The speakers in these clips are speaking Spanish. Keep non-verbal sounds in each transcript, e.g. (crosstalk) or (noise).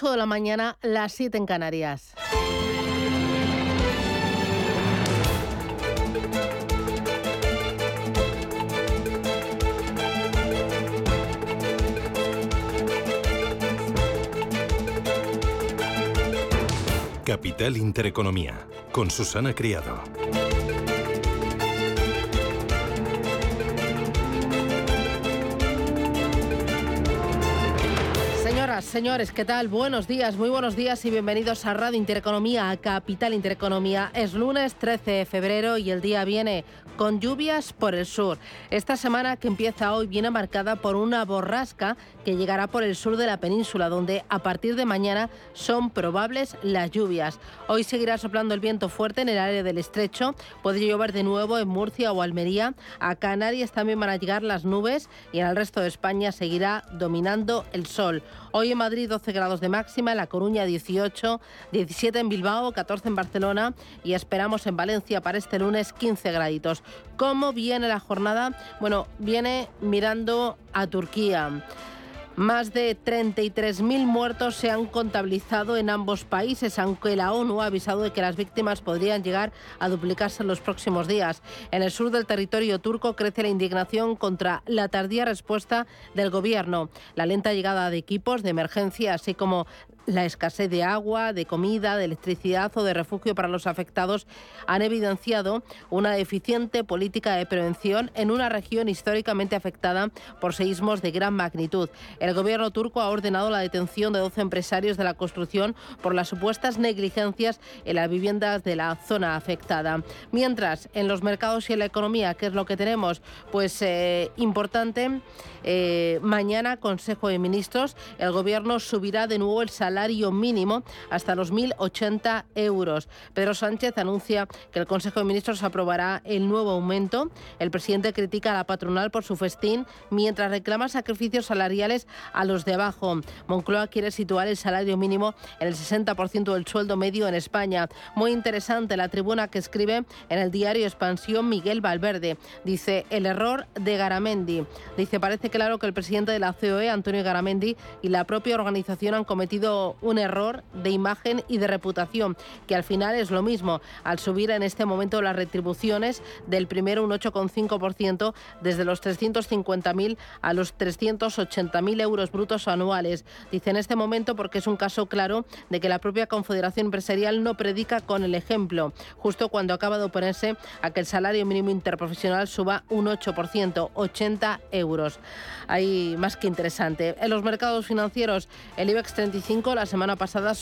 8 de la mañana, las 7 en Canarias. Capital Intereconomía, con Susana Criado. Señores, ¿qué tal? Buenos días, muy buenos días y bienvenidos a Radio Intereconomía, a Capital Intereconomía. Es lunes 13 de febrero y el día viene con lluvias por el sur. Esta semana que empieza hoy viene marcada por una borrasca que llegará por el sur de la península, donde a partir de mañana son probables las lluvias. Hoy seguirá soplando el viento fuerte en el área del estrecho, puede llover de nuevo en Murcia o Almería. A Canarias también van a llegar las nubes y en el resto de España seguirá dominando el sol. Hoy en Madrid 12 grados de máxima, en La Coruña 18, 17 en Bilbao, 14 en Barcelona y esperamos en Valencia para este lunes 15 graditos. ¿Cómo viene la jornada? Bueno, viene mirando a Turquía. Más de 33.000 muertos se han contabilizado en ambos países, aunque la ONU ha avisado de que las víctimas podrían llegar a duplicarse en los próximos días. En el sur del territorio turco crece la indignación contra la tardía respuesta del gobierno, la lenta llegada de equipos de emergencia, así como la escasez de agua, de comida, de electricidad o de refugio para los afectados han evidenciado una deficiente política de prevención en una región históricamente afectada por seísmos de gran magnitud. El gobierno turco ha ordenado la detención de 12 empresarios de la construcción por las supuestas negligencias en las viviendas de la zona afectada. Mientras, en los mercados y en la economía, ¿qué es lo que tenemos? Pues eh, importante, eh, mañana Consejo de Ministros, el gobierno subirá de nuevo el salario salario mínimo hasta los 1.080 euros. Pedro Sánchez anuncia que el Consejo de Ministros aprobará el nuevo aumento. El presidente critica a la patronal por su festín mientras reclama sacrificios salariales a los de abajo. Moncloa quiere situar el salario mínimo en el 60% del sueldo medio en España. Muy interesante la tribuna que escribe en el diario Expansión Miguel Valverde. Dice el error de Garamendi. Dice parece claro que el presidente de la COE, Antonio Garamendi, y la propia organización han cometido un error de imagen y de reputación, que al final es lo mismo, al subir en este momento las retribuciones del primero un 8,5% desde los 350.000 a los 380.000 euros brutos anuales. Dice en este momento porque es un caso claro de que la propia Confederación Empresarial no predica con el ejemplo, justo cuando acaba de oponerse a que el salario mínimo interprofesional suba un 8%, 80 euros. Hay más que interesante. En los mercados financieros, el IBEX 35 la semana pasada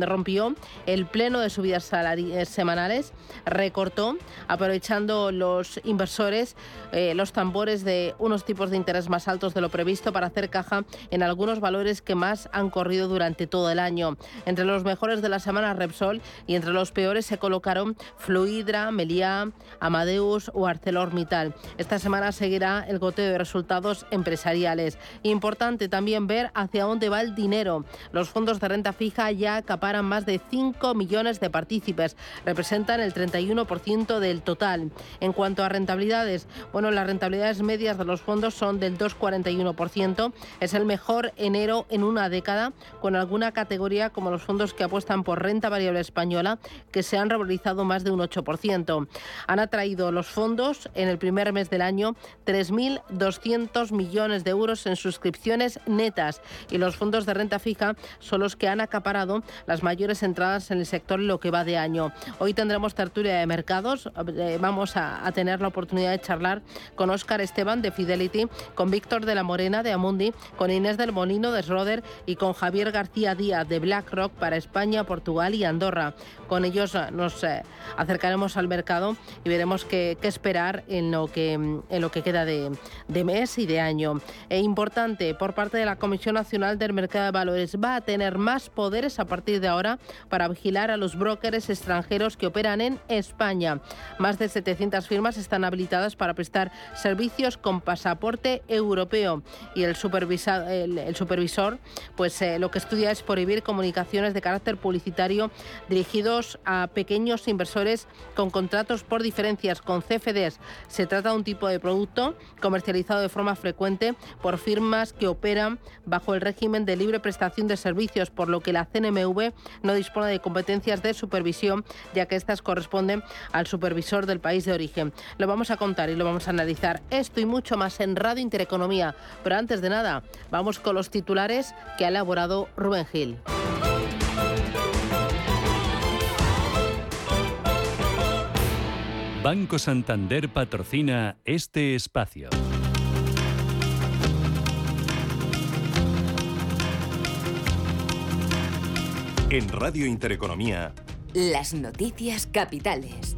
rompió el pleno de subidas salariales semanales, recortó, aprovechando los inversores eh, los tambores de unos tipos de interés más altos de lo previsto para hacer caja en algunos valores que más han corrido durante todo el año. Entre los mejores de la semana Repsol y entre los peores se colocaron Fluidra, Meliá, Amadeus o ArcelorMittal. Esta semana seguirá el goteo de resultados empresariales. Importante también ver hacia dónde va el dinero. Los fondos de renta fija ya acaparan más de 5 millones de partícipes, representan el 31% del total. En cuanto a rentabilidades, bueno, las rentabilidades medias de los fondos son del 2,41%, es el mejor enero en una década, con alguna categoría como los fondos que apuestan por renta variable española, que se han revalorizado más de un 8%. Han atraído los fondos en el primer mes del año 3.200 millones de euros en suscripciones netas y los fondos de renta fija son los que han acaparado las mayores entradas en el sector en lo que va de año. Hoy tendremos tertulia de mercados. Eh, vamos a, tener la oportunidad de charlar con Óscar Esteban de Fidelity, con Víctor de la Morena de Amundi, con Inés del Molino de Schroeder y con Javier García Díaz de BlackRock para España, Portugal y Andorra. Con ellos eh, nos eh, acercaremos al mercado y veremos qué, esperar en lo que, en lo que queda de, mes y de año. E importante, por parte de la Comisión Nacional del Mercado de Valores, va a tener más poderes a partir de ahora para vigilar a los brokers extranjeros que operan en España. Más de 700 firmas están habilitadas para prestar servicios con pasaporte europeo y el, supervisor, pues eh, lo que estudia es prohibir comunicaciones de carácter publicitario dirigidos a pequeños inversores con contratos por diferencias con CFDs. Se trata de un tipo de producto comercializado de forma frecuente por firmas que operan bajo el régimen de libre prestación de servicios Por lo que la CNMV no dispone de competencias de supervisión, ya que estas corresponden al supervisor del país de origen. Lo vamos a contar y lo vamos a analizar esto y mucho más en Radio Intereconomía. Pero antes de nada, vamos con los titulares que ha elaborado Rubén Gil. Banco Santander patrocina este espacio. En Radio Intereconomía. Las noticias capitales.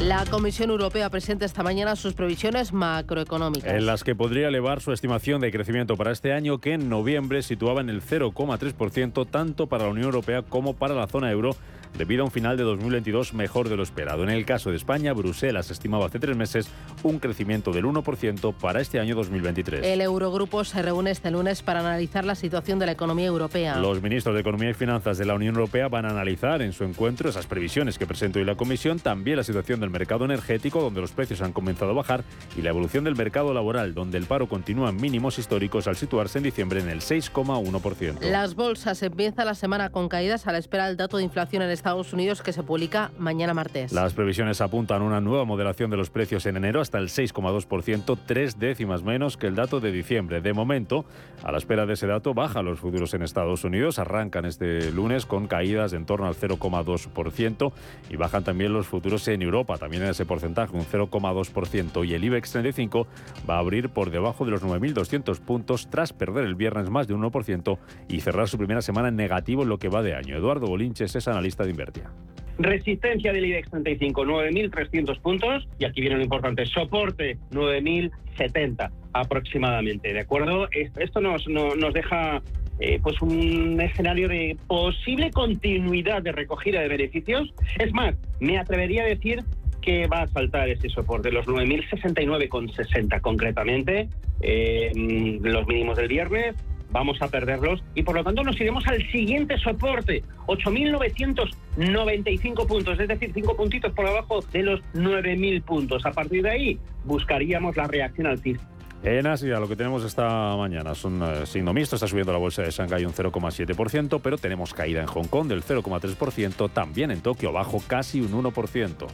La Comisión Europea presenta esta mañana sus previsiones macroeconómicas. En las que podría elevar su estimación de crecimiento para este año, que en noviembre situaba en el 0,3% tanto para la Unión Europea como para la zona euro debido a un final de 2022 mejor de lo esperado. En el caso de España, Bruselas estimaba hace tres meses un crecimiento del 1% para este año 2023. El Eurogrupo se reúne este lunes para analizar la situación de la economía europea. Los ministros de Economía y Finanzas de la Unión Europea van a analizar en su encuentro esas previsiones que presentó hoy la Comisión, también la situación del mercado energético, donde los precios han comenzado a bajar, y la evolución del mercado laboral, donde el paro continúa en mínimos históricos al situarse en diciembre en el 6,1%. Las bolsas empiezan la semana con caídas a la espera del dato de inflación en Estados Unidos que se publica mañana martes. Las previsiones apuntan a una nueva moderación de los precios en enero hasta el 6,2%, tres décimas menos que el dato de diciembre. De momento, a la espera de ese dato, bajan los futuros en Estados Unidos, arrancan este lunes con caídas en torno al 0,2% y bajan también los futuros en Europa, también en ese porcentaje, un 0,2%. Y el IBEX 35 va a abrir por debajo de los 9.200 puntos tras perder el viernes más de un 1% y cerrar su primera semana en negativo en lo que va de año. Eduardo Bolinches es analista de. Resistencia del IBEX 35, 9.300 puntos. Y aquí viene lo importante, soporte, 9.070 aproximadamente, ¿de acuerdo? Esto nos, nos deja eh, pues un escenario de posible continuidad de recogida de beneficios. Es más, me atrevería a decir que va a saltar ese soporte, los 9.069,60 concretamente, eh, los mínimos del viernes, vamos a perderlos y por lo tanto nos iremos al siguiente soporte, 8.995 puntos, es decir, 5 puntitos por abajo de los 9.000 puntos. A partir de ahí buscaríamos la reacción alcista. En Asia lo que tenemos esta mañana son eh, signo mixto, está subiendo la bolsa de Shanghái un 0,7%, pero tenemos caída en Hong Kong del 0,3%, también en Tokio bajo casi un 1%.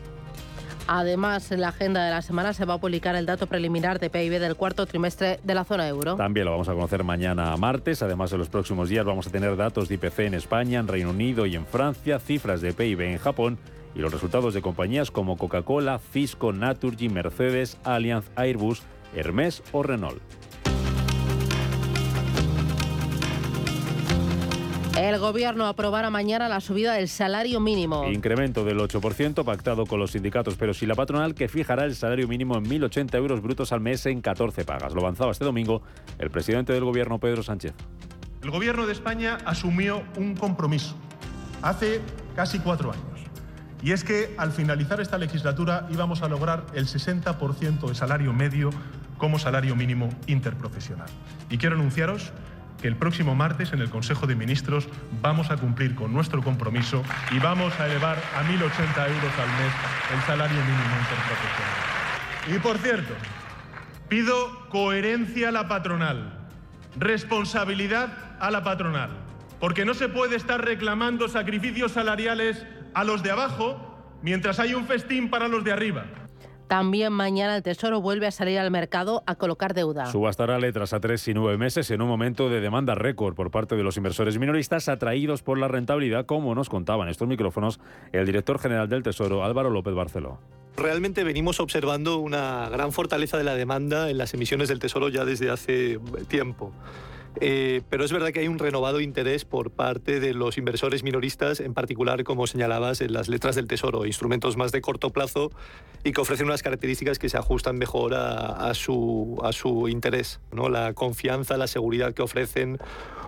Además, en la agenda de la semana se va a publicar el dato preliminar de PIB del cuarto trimestre de la zona euro. También lo vamos a conocer mañana martes. Además, en los próximos días vamos a tener datos de IPC en España, en Reino Unido y en Francia, cifras de PIB en Japón y los resultados de compañías como Coca-Cola, Cisco, Naturgy, Mercedes, Allianz, Airbus, Hermes o Renault. El gobierno aprobará mañana la subida del salario mínimo. Incremento del 8% pactado con los sindicatos, pero sí la patronal que fijará el salario mínimo en 1.080 euros brutos al mes en 14 pagas. Lo avanzaba este domingo el presidente del gobierno, Pedro Sánchez. El gobierno de España asumió un compromiso hace casi cuatro años. Y es que al finalizar esta legislatura íbamos a lograr el 60% de salario medio como salario mínimo interprofesional. Y quiero anunciaros que el próximo martes en el Consejo de Ministros vamos a cumplir con nuestro compromiso y vamos a elevar a 1.080 euros al mes el salario mínimo interprofesional. Y por cierto, pido coherencia a la patronal, responsabilidad a la patronal, porque no se puede estar reclamando sacrificios salariales a los de abajo mientras hay un festín para los de arriba. También mañana el Tesoro vuelve a salir al mercado a colocar deuda. Subastará letras a tres y nueve meses en un momento de demanda récord por parte de los inversores minoristas atraídos por la rentabilidad, como nos contaban estos micrófonos el director general del Tesoro, Álvaro López Barceló. Realmente venimos observando una gran fortaleza de la demanda en las emisiones del Tesoro ya desde hace tiempo. Eh, pero es verdad que hay un renovado interés por parte de los inversores minoristas, en particular, como señalabas, en las letras del Tesoro, instrumentos más de corto plazo y que ofrecen unas características que se ajustan mejor a, su, a su interés. ¿no? La confianza, la seguridad que ofrecen,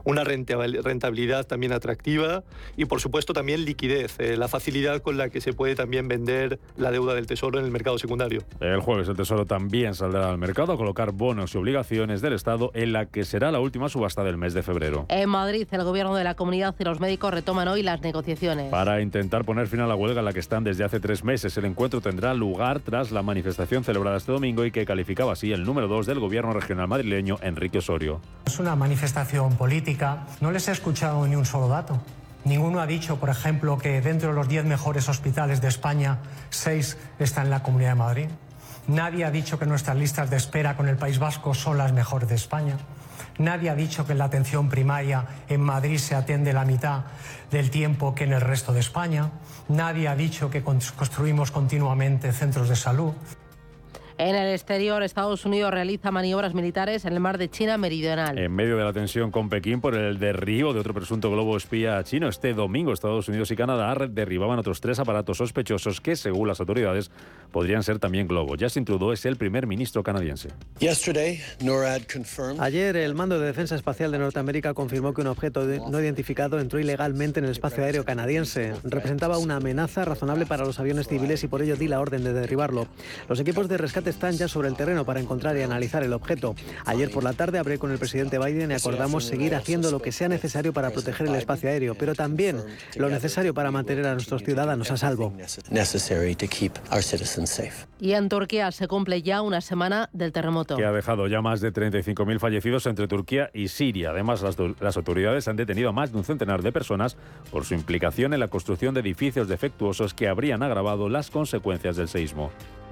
una rentabilidad también atractiva y, por supuesto, también liquidez, eh, la facilidad con la que se puede también vender la deuda del Tesoro en el mercado secundario. El jueves el Tesoro también saldrá al mercado a colocar bonos y obligaciones del Estado en la que será la última subasta del mes de febrero. En Madrid, el gobierno de la comunidad y los médicos retoman hoy las negociaciones. Para intentar poner fin a la huelga en la que están desde hace tres meses, el encuentro tendrá lugar tras la manifestación celebrada este domingo y que calificaba así el número dos del gobierno regional madrileño, Enrique Osorio. Es una manifestación política. No les he escuchado ni un solo dato. Ninguno ha dicho, por ejemplo, que dentro de los 10 mejores hospitales de España, 6 están en la Comunidad de Madrid. Nadie ha dicho que nuestras listas de espera con el País Vasco son las mejores de España. Nadie ha dicho que en la atención primaria en Madrid se atiende la mitad del tiempo que en el resto de España. Nadie ha dicho que construimos continuamente centros de salud. En el exterior, Estados Unidos realiza maniobras militares en el mar de China Meridional. En medio de la tensión con Pekín por el derribo de otro presunto globo espía chino, este domingo Estados Unidos y Canadá derribaban otros tres aparatos sospechosos que, según las autoridades, podrían ser también globos. Justin Trudeau es el primer ministro canadiense. Ayer, el Mando de Defensa Espacial de Norteamérica confirmó que un objeto no identificado entró ilegalmente en el espacio aéreo canadiense. Representaba una amenaza razonable para los aviones civiles y por ello di la orden de derribarlo. Los equipos de rescate están ya sobre el terreno para encontrar y analizar el objeto. Ayer por la tarde hablé con el presidente Biden y acordamos seguir haciendo lo que sea necesario para proteger el espacio aéreo, pero también lo necesario para mantener a nuestros ciudadanos a salvo. Y en Turquía se cumple ya una semana del terremoto. Que ha dejado ya más de 35.000 fallecidos entre Turquía y Siria. Además, las, las autoridades han detenido a más de un centenar de personas por su implicación en la construcción de edificios defectuosos que habrían agravado las consecuencias del seísmo.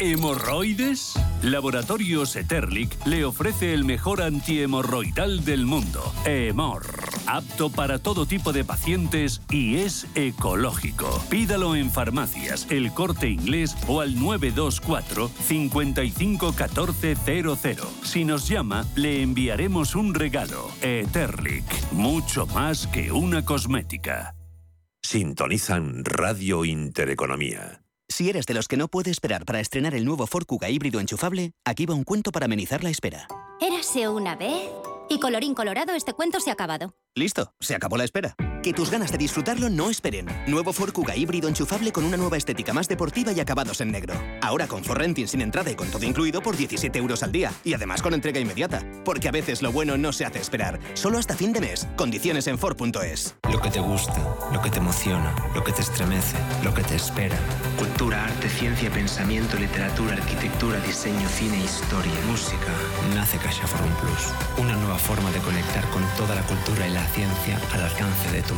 ¿Hemorroides? Laboratorios Eterlic le ofrece el mejor antihemorroidal del mundo, Hemor. Apto para todo tipo de pacientes y es ecológico. Pídalo en farmacias, el corte inglés o al 924 551400. Si nos llama, le enviaremos un regalo. Eterlic, mucho más que una cosmética. Sintonizan Radio Intereconomía. Si eres de los que no puede esperar para estrenar el nuevo Ford Kuga híbrido enchufable, aquí va un cuento para amenizar la espera. Érase una vez y colorín colorado este cuento se ha acabado. Listo, se acabó la espera. Que tus ganas de disfrutarlo no esperen. Nuevo Ford Kuga híbrido enchufable con una nueva estética más deportiva y acabados en negro. Ahora con Renting sin entrada y con todo incluido por 17 euros al día. Y además con entrega inmediata. Porque a veces lo bueno no se hace esperar. Solo hasta fin de mes. Condiciones en Ford.es. Lo que te gusta, lo que te emociona, lo que te estremece, lo que te espera. Cultura, arte, ciencia, pensamiento, literatura, arquitectura, diseño, cine, historia, música. Nace Caixa Forum Plus. Una nueva forma de conectar con toda la cultura y la ciencia al alcance de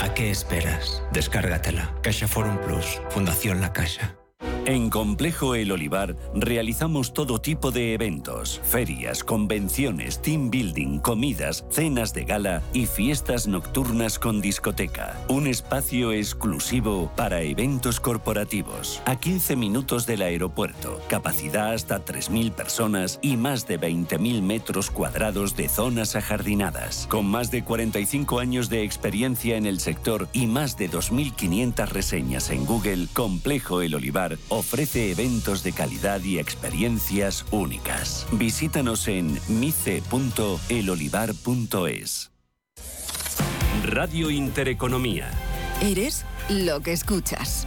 ¿A qué esperas? Descárgatela. Caixa Forum Plus. Fundación La Caixa. En Complejo El Olivar realizamos todo tipo de eventos, ferias, convenciones, team building, comidas, cenas de gala y fiestas nocturnas con discoteca. Un espacio exclusivo para eventos corporativos. A 15 minutos del aeropuerto, capacidad hasta 3.000 personas y más de 20.000 metros cuadrados de zonas ajardinadas. Con más de 45 años de experiencia en el sector y más de 2.500 reseñas en Google, Complejo El Olivar ofrece eventos de calidad y experiencias únicas. Visítanos en mice.elolivar.es. Radio Intereconomía. Eres lo que escuchas.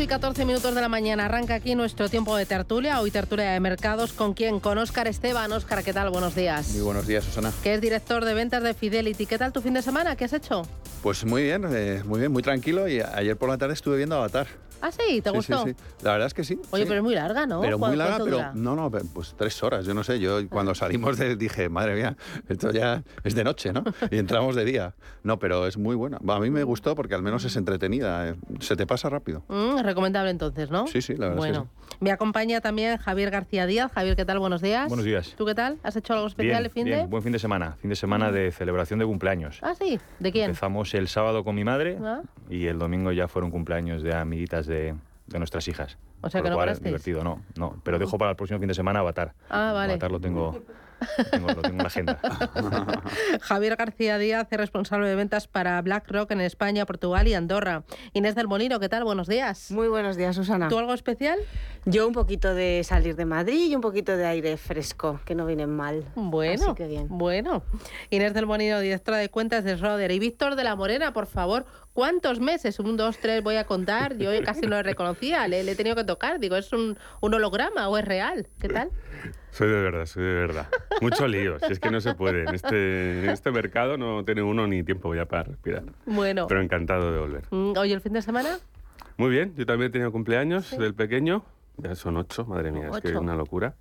8 y 14 minutos de la mañana arranca aquí nuestro tiempo de tertulia, hoy tertulia de mercados, con quien, con Óscar Esteban. Óscar, ¿qué tal? Buenos días. Muy buenos días, Susana. Que es director de ventas de Fidelity. ¿Qué tal tu fin de semana? ¿Qué has hecho? Pues muy bien, eh, muy bien, muy tranquilo y ayer por la tarde estuve viendo Avatar. Ah, sí, ¿te gustó? Sí, sí. La verdad es que sí. Oye, sí. pero es muy larga, ¿no? Pero muy larga, pero dura? no, no, pues tres horas, yo no sé. Yo cuando salimos de dije, madre mía, esto ya es de noche, ¿no? Y entramos de día. No, pero es muy buena. A mí me gustó porque al menos es entretenida. eh, Se te pasa rápido. Mm, recomendable entonces, ¿no? Sí, sí, la verdad Bueno, me acompaña también Javier García Díaz. Javier, ¿qué tal? Buenos días. Buenos días. ¿Tú qué tal? ¿Has hecho algo especial Bien, el fin bien, de? buen fin de semana. Fin de semana de celebración de cumpleaños. Ah, sí. ¿De quién? Empezamos el sábado con mi madre Ah. y el domingo ya fueron cumpleaños de amiguitas de, de nuestras hijas. O sea Por que lo no cual, divertido, no, no. Pero dejo para el próximo fin de semana Avatar. Ah, vale. Avatar lo tengo, tengo, lo tengo en la agenda. (laughs) Javier García Díaz es responsable de ventas para BlackRock en España, Portugal y Andorra. Inés del Molino, ¿qué tal? Buenos días. Muy buenos días, Susana. ¿Tú algo especial? Yo un poquito de salir de Madrid y un poquito de aire fresco, que no vienen mal. Bueno, Así que bien. bueno. Inés del Molino, directora de cuentas de Schroeder. Y Víctor de la Morena, por favor, ¿cuántos meses? Un, dos, tres, voy a contar. Yo casi no le reconocía, le, le he tenido que tocar. Digo, ¿es un, un holograma o es real? ¿Qué tal? Soy de verdad, soy de verdad. Mucho lío, si es que no se puede. En este, en este mercado no tiene uno ni tiempo ya para respirar. Bueno. Pero encantado de volver. Mm, Oye, ¿el fin de semana? Muy bien, yo también he tenido cumpleaños del pequeño. Ya son ocho, madre mía, es que es Ocho. una locura.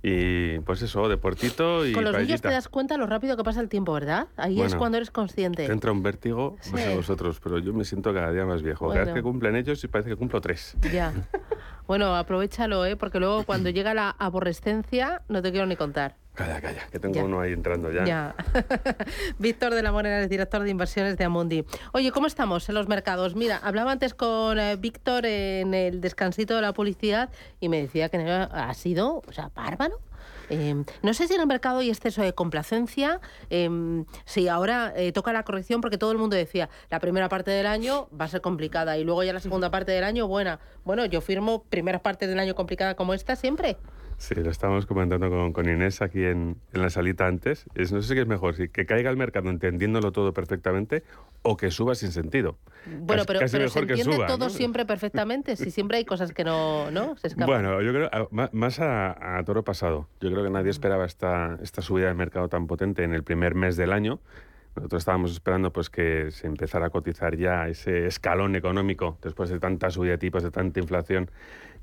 Y pues eso, deportito y Con los niños te das cuenta lo rápido que pasa el tiempo, ¿verdad? Ahí es Bueno, cuando eres consciente. Te entra un vértigo, no Sí. vosotros, pero yo me siento cada día más viejo. Cada Bueno. vez que cumplen ellos y parece que cumplo tres. Ya. (laughs) Bueno, aprovechalo, ¿eh? Porque luego cuando llega la aborrescencia, no te quiero ni contar. Calla, calla, que tengo Ya. uno ahí entrando ya. Ya. (laughs) Víctor de la Morena es director de inversiones de Amundi. Oye, ¿cómo estamos en los mercados? Mira, hablaba antes con eh, Víctor en el descansito de la publicidad y me decía que ha sido, o sea, bárbaro. Eh, no sé si en el mercado hay exceso de complacencia, eh, si ahora eh, toca la corrección, porque todo el mundo decía, la primera parte del año va a ser complicada y luego ya la segunda parte del año buena. Bueno, yo firmo primeras partes del año complicada como esta siempre. Sí, lo estábamos comentando con, con Inés aquí en, en la salita antes. Es, no sé qué es mejor, si que caiga el mercado entendiéndolo todo perfectamente o que suba sin sentido. Bueno, Casi- pero, casi pero se mejor que entiende suba, todo ¿no? siempre perfectamente, si siempre hay cosas que no, ¿no? se escapan. Bueno, yo creo, a- ma- más a, a toro pasado. Yo creo que nadie esperaba esta, esta subida del mercado tan potente en el primer mes del año. Nosotros estábamos esperando pues que se empezara a cotizar ya ese escalón económico después de tanta subida de tipos, de tanta inflación,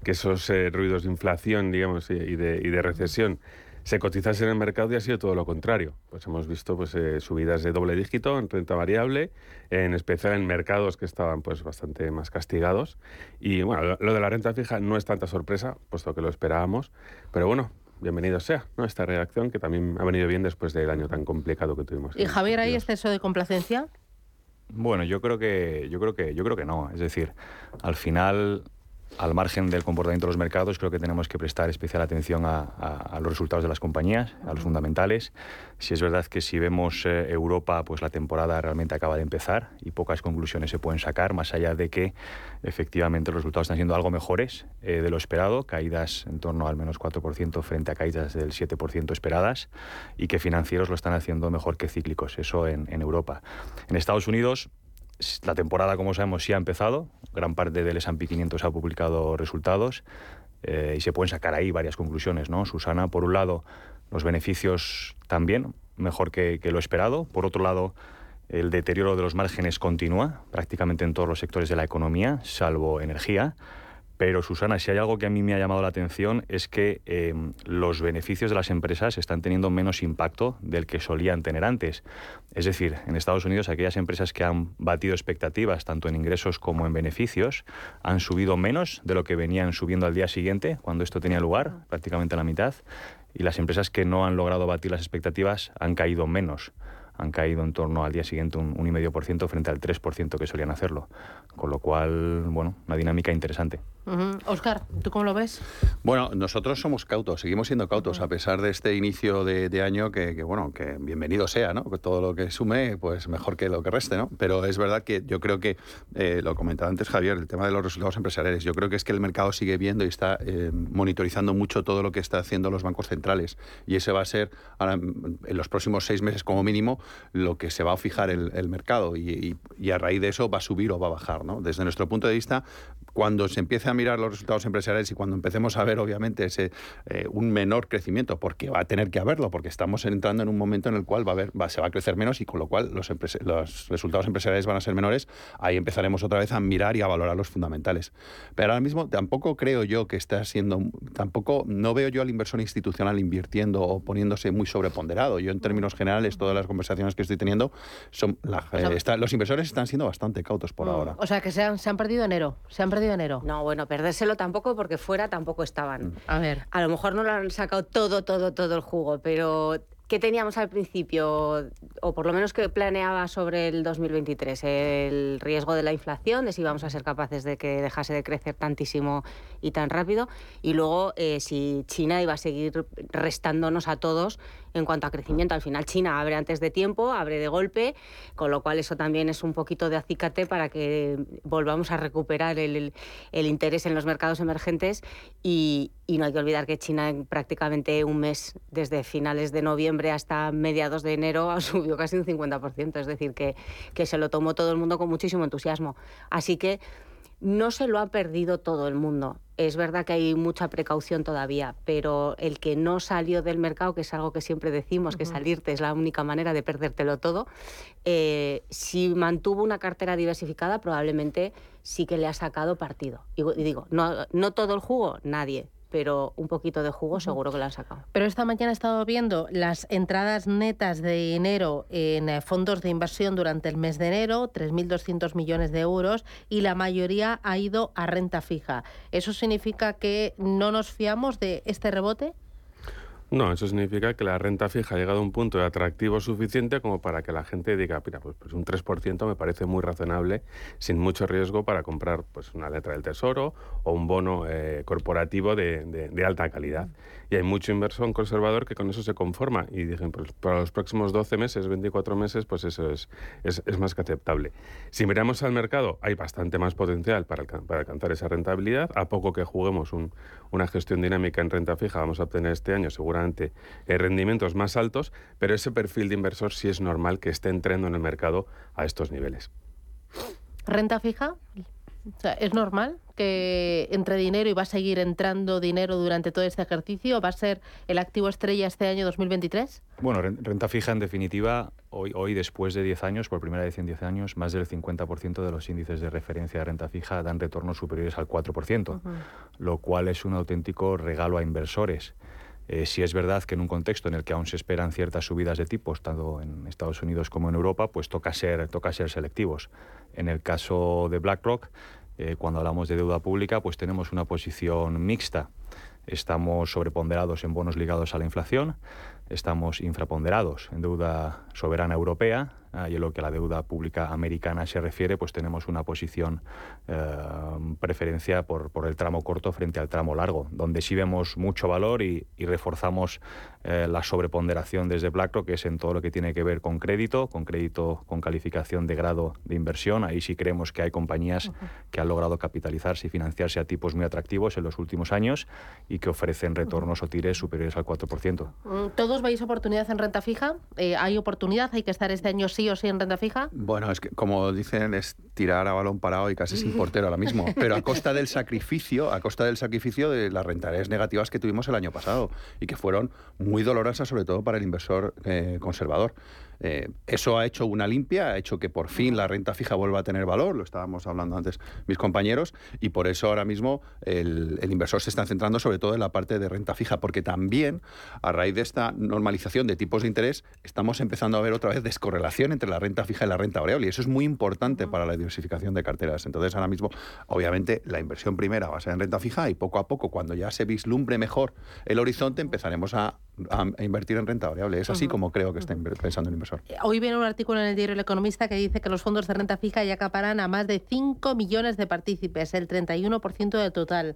que esos eh, ruidos de inflación, digamos, y, y de, y de recesión se cotizasen en el mercado y ha sido todo lo contrario. Pues hemos visto pues, eh, subidas de doble dígito en renta variable, en especial en mercados que estaban pues, bastante más castigados. Y bueno, lo- lo de la renta fija no es tanta sorpresa, puesto que lo esperábamos, pero bueno, bienvenido sea ¿no? esta reacción que también ha venido bien después del año tan complicado que tuvimos. ¿Y Javier, hay exceso de complacencia? Bueno, yo creo que yo creo que yo creo que no. Es decir, al final, al margen del comportamiento de los mercados, creo que tenemos que prestar especial atención a, a- a los resultados de las compañías, a los fundamentales. Si es verdad que si vemos eh, Europa, pues la temporada realmente acaba de empezar y pocas conclusiones se pueden sacar, más allá de que efectivamente los resultados están siendo algo mejores eh, de lo esperado, caídas en torno al menos 4% frente a caídas del 7% esperadas y que financieros lo están haciendo mejor que cíclicos, eso en, en Europa. En Estados Unidos la temporada, como sabemos, sí ha empezado. Gran parte del S&P 500 ha publicado resultados eh, y se pueden sacar ahí varias conclusiones, ¿no? Susana, por un lado, los beneficios también mejor que, que lo esperado. Por otro lado, el deterioro de los márgenes continúa prácticamente en todos los sectores de la economía, salvo energía. Pero Susana, si hay algo que a mí me ha llamado la atención es que eh, los beneficios de las empresas están teniendo menos impacto del que solían tener antes. Es decir, en Estados Unidos aquellas empresas que han batido expectativas tanto en ingresos como en beneficios han subido menos de lo que venían subiendo al día siguiente cuando esto tenía lugar, prácticamente la mitad. Y las empresas que no han logrado batir las expectativas han caído menos han caído en torno al día siguiente un 1,5% frente al 3% que solían hacerlo. Con lo cual, bueno, una dinámica interesante. Oscar, ¿tú cómo lo ves? Bueno, nosotros somos cautos, seguimos siendo cautos, a pesar de este inicio de, de año que, que, bueno, que bienvenido sea, ¿no? Que todo lo que sume, pues mejor que lo que reste, ¿no? Pero es verdad que yo creo que, eh, lo comentaba antes Javier, el tema de los resultados empresariales, yo creo que es que el mercado sigue viendo y está eh, monitorizando mucho todo lo que está haciendo los bancos centrales. Y ese va a ser, ahora, en los próximos seis meses como mínimo, lo que se va a fijar el, el mercado. Y, y, y a raíz de eso va a subir o va a bajar, ¿no? Desde nuestro punto de vista, Cuando se empiece a mirar los resultados empresariales y cuando empecemos a ver, obviamente, ese eh, un menor crecimiento, porque va a tener que haberlo, porque estamos entrando en un momento en el cual va a haber, se va a crecer menos y con lo cual los, los resultados empresariales van a ser menores, ahí empezaremos otra vez a mirar y a valorar los fundamentales. Pero ahora mismo tampoco creo yo que está siendo, tampoco, no veo yo al inversor institucional invirtiendo o poniéndose muy sobreponderado. Yo en términos generales, todas las conversaciones que estoy teniendo, son eh, los inversores están siendo bastante cautos por mm, ahora. O sea, que se han, se han perdido enero, se han perdido enero. No, bueno, perdérselo tampoco porque fuera tampoco estaban. Mm. A ver. A lo mejor no lo han sacado todo, todo, todo el jugo, pero ¿Qué teníamos al principio, o por lo menos que planeaba sobre el 2023? El riesgo de la inflación, de si íbamos a ser capaces de que dejase de crecer tantísimo y tan rápido, y luego eh, si China iba a seguir restándonos a todos en cuanto a crecimiento. Al final China abre antes de tiempo, abre de golpe, con lo cual eso también es un poquito de acicate para que volvamos a recuperar el, interés en los mercados emergentes y, no hay que olvidar que China en prácticamente un mes, desde finales de noviembre hasta mediados de enero, ha (laughs) subido casi un 50%, es decir, que, que se lo tomó todo el mundo con muchísimo entusiasmo. Así que no se lo ha perdido todo el mundo. Es verdad que hay mucha precaución todavía, pero el que no salió del mercado, que es algo que siempre decimos, que salirte es la única manera de perdértelo todo, eh, si mantuvo una cartera diversificada, probablemente sí que le ha sacado partido. Y, digo, no, no todo el jugo, nadie, pero un poquito de jugo seguro que lo han sacado. Pero esta mañana he estado viendo las entradas netas de enero en eh, fondos de inversión durante el mes de enero, 3.200 millones de euros, y la mayoría ha ido a renta fija. ¿Eso significa que no nos fiamos de este rebote? No, eso significa que la renta fija ha llegado a un punto de atractivo suficiente como para que la gente diga, mira, pues, pues un 3% me parece muy razonable, sin mucho riesgo para comprar pues una letra del tesoro o un bono eh, corporativo de, de, alta calidad. Y hay mucho inversor conservador que con eso se conforma y dicen, pues para los próximos 12 meses, 24 meses, pues eso es, es, es más que aceptable. Si miramos al mercado, hay bastante más potencial para, alcanzar esa rentabilidad. A poco que juguemos un, una gestión dinámica en renta fija, vamos a obtener este año seguro eh, rendimientos más altos, pero ese perfil de inversor sí es normal que esté entrando en el mercado a estos niveles. ¿Renta fija? ¿Es normal que entre dinero y va a seguir entrando dinero durante todo este ejercicio? ¿Va a ser el activo estrella este año 2023? Bueno, renta fija en definitiva, hoy, hoy después de 10 años, por primera vez en 10 años, más del 50% de los índices de referencia de renta fija dan retornos superiores al 4%, lo cual es un auténtico regalo a inversores. Eh, si es verdad que en un contexto en el que aún se esperan ciertas subidas de tipos, tanto en Estados Unidos como en Europa, pues toca ser, toca ser selectivos. En el caso de BlackRock, eh, cuando hablamos de deuda pública, pues tenemos una posición mixta. Estamos sobreponderados en bonos ligados a la inflación, estamos infraponderados en deuda soberana europea Ah, y en lo que a la deuda pública americana se refiere, pues tenemos una posición eh, preferencia por, por, el tramo corto frente al tramo largo, donde sí vemos mucho valor y, reforzamos eh, la sobreponderación desde BlackRock, que es en todo lo que tiene que ver con crédito, con crédito con calificación de grado de inversión. Ahí sí creemos que hay compañías que han logrado capitalizarse y financiarse a tipos muy atractivos en los últimos años y que ofrecen retornos o tires superiores al 4%. Mm, ¿Todos veis oportunidad en renta fija? Eh, ¿Hay oportunidad? ¿Hay que estar este año sí o sí en renta fija? Bueno, es que como dicen, es tirar a balón parado y casi sin (laughs) portero ahora mismo. Pero a costa del sacrificio, a costa del sacrificio de las rentabilidades negativas que tuvimos el año pasado y que fueron muy dolorosas, sobre todo para el inversor eh, conservador. Eh, eso ha hecho una limpia, ha hecho que por fin la renta fija vuelva a tener valor, lo estábamos hablando antes mis compañeros, y por eso ahora mismo el, inversor se está centrando sobre todo en la parte de renta fija, porque también a raíz de esta normalización de tipos de interés estamos empezando a ver otra vez descorrelación entre la renta fija y la renta variable, y eso es muy importante para la diversificación de carteras. Entonces ahora mismo, obviamente, la inversión primera va a ser en renta fija y poco a poco, cuando ya se vislumbre mejor el horizonte, empezaremos a, invertir en renta variable. Es así como creo que está pensando el inversor. Eh, hoy viene un artículo en el diario El Economista que dice que los fondos de renta fija ya acaparan a más de 5 millones de partícipes, el 31% del total.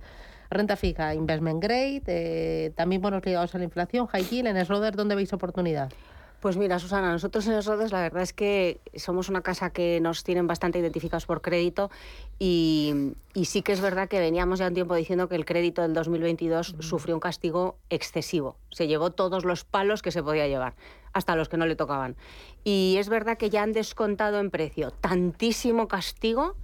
Renta fija, investment grade, eh, también bonos ligados a la inflación, high yield, en Schroeder, ¿dónde veis oportunidad? Pues mira, Susana, nosotros en Schroders la verdad es que somos una casa que nos tienen bastante identificados por crédito y, sí que es verdad que veníamos ya un tiempo diciendo que el crédito del 2022 sufrió un castigo excesivo. Se llevó todos los palos que se podía llevar, hasta los que no le tocaban. Y es verdad que ya han descontado en precio tantísimo castigo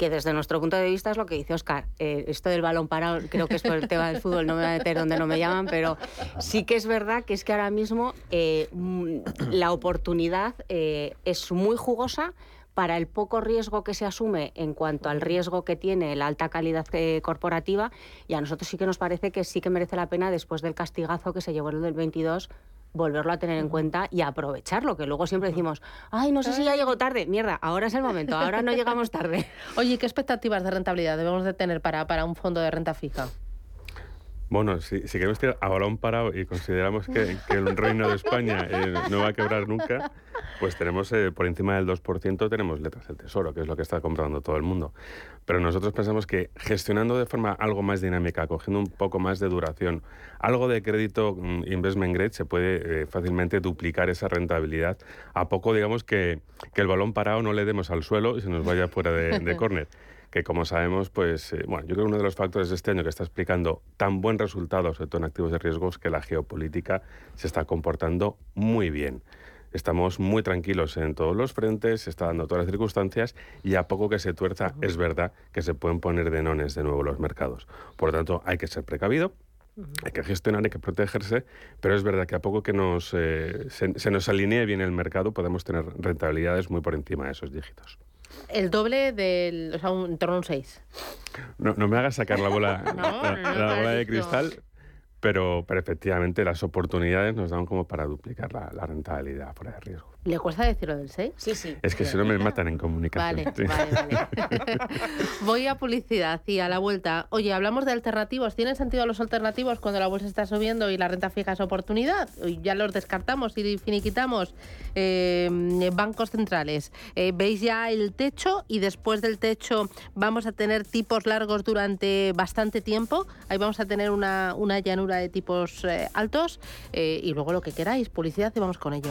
que desde nuestro punto de vista es lo que dice Oscar. Eh, esto del balón parado, creo que es por el tema del fútbol, no me voy a meter donde no me llaman, pero sí que es verdad que es que ahora mismo eh, mm, la oportunidad eh, es muy jugosa para el poco riesgo que se asume en cuanto al riesgo que tiene la alta calidad corporativa y a nosotros sí que nos parece que sí que merece la pena después del castigazo que se llevó el del 22 volverlo a tener en cuenta y aprovecharlo, que luego siempre decimos, ay, no sé si ya llegó tarde. Mierda, ahora es el momento, ahora no llegamos tarde. (laughs) Oye, ¿qué expectativas de rentabilidad debemos de tener para, para un fondo de renta fija? Bueno, si, si queremos tirar a balón parado y consideramos que, el reino de España eh, no va a quebrar nunca, pues tenemos eh, por encima del 2% tenemos letras del tesoro, que es lo que está comprando todo el mundo. Pero nosotros pensamos que gestionando de forma algo más dinámica, cogiendo un poco más de duración, algo de crédito mm, investment grade, se puede eh, fácilmente duplicar esa rentabilidad a poco, digamos, que, que, el balón parado no le demos al suelo y se nos vaya fuera de, de córner que como sabemos, pues, eh, bueno, yo creo que uno de los factores de este año que está explicando tan buen resultado, sobre todo en activos de riesgos, que la geopolítica se está comportando muy bien. Estamos muy tranquilos en todos los frentes, se está dando todas las circunstancias y a poco que se tuerza, es verdad que se pueden poner de nones de nuevo los mercados. Por lo tanto, hay que ser precavido, hay que gestionar, hay que protegerse, pero es verdad que a poco que nos, eh, se, nos alinee bien el mercado, podemos tener rentabilidades muy por encima de esos dígitos el doble del, o sea, un, en torno a un 6. No, no me hagas sacar la bola, (laughs) la, bola de cristal, pero, pero efectivamente las oportunidades nos dan como para duplicar la, la rentabilidad fuera de riesgo. ¿Le cuesta decirlo del 6? Sí, sí. Es que si no me matan en comunicación. Vale, vale, vale. (laughs) Voy a publicidad y a la vuelta. Oye, hablamos de alternativos. ¿Tienen sentido los alternativos cuando la bolsa está subiendo y la renta fija es oportunidad? Ya los descartamos y finiquitamos. Eh, bancos centrales. Eh, ¿Veis ya el techo y después del techo vamos a tener tipos largos durante bastante tiempo? Ahí vamos a tener una, una llanura de tipos eh, altos y luego lo que queráis. Publicidad y vamos con ello.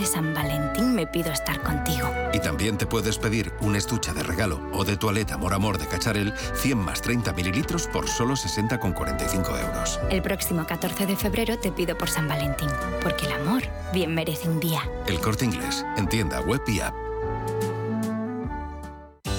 Este San Valentín me pido estar contigo. Y también te puedes pedir un estuche de regalo o de toaleta Amor Amor de Cacharel 100 más 30 mililitros por solo 60,45 euros. El próximo 14 de febrero te pido por San Valentín, porque el amor bien merece un día. El corte inglés, en tienda web y app.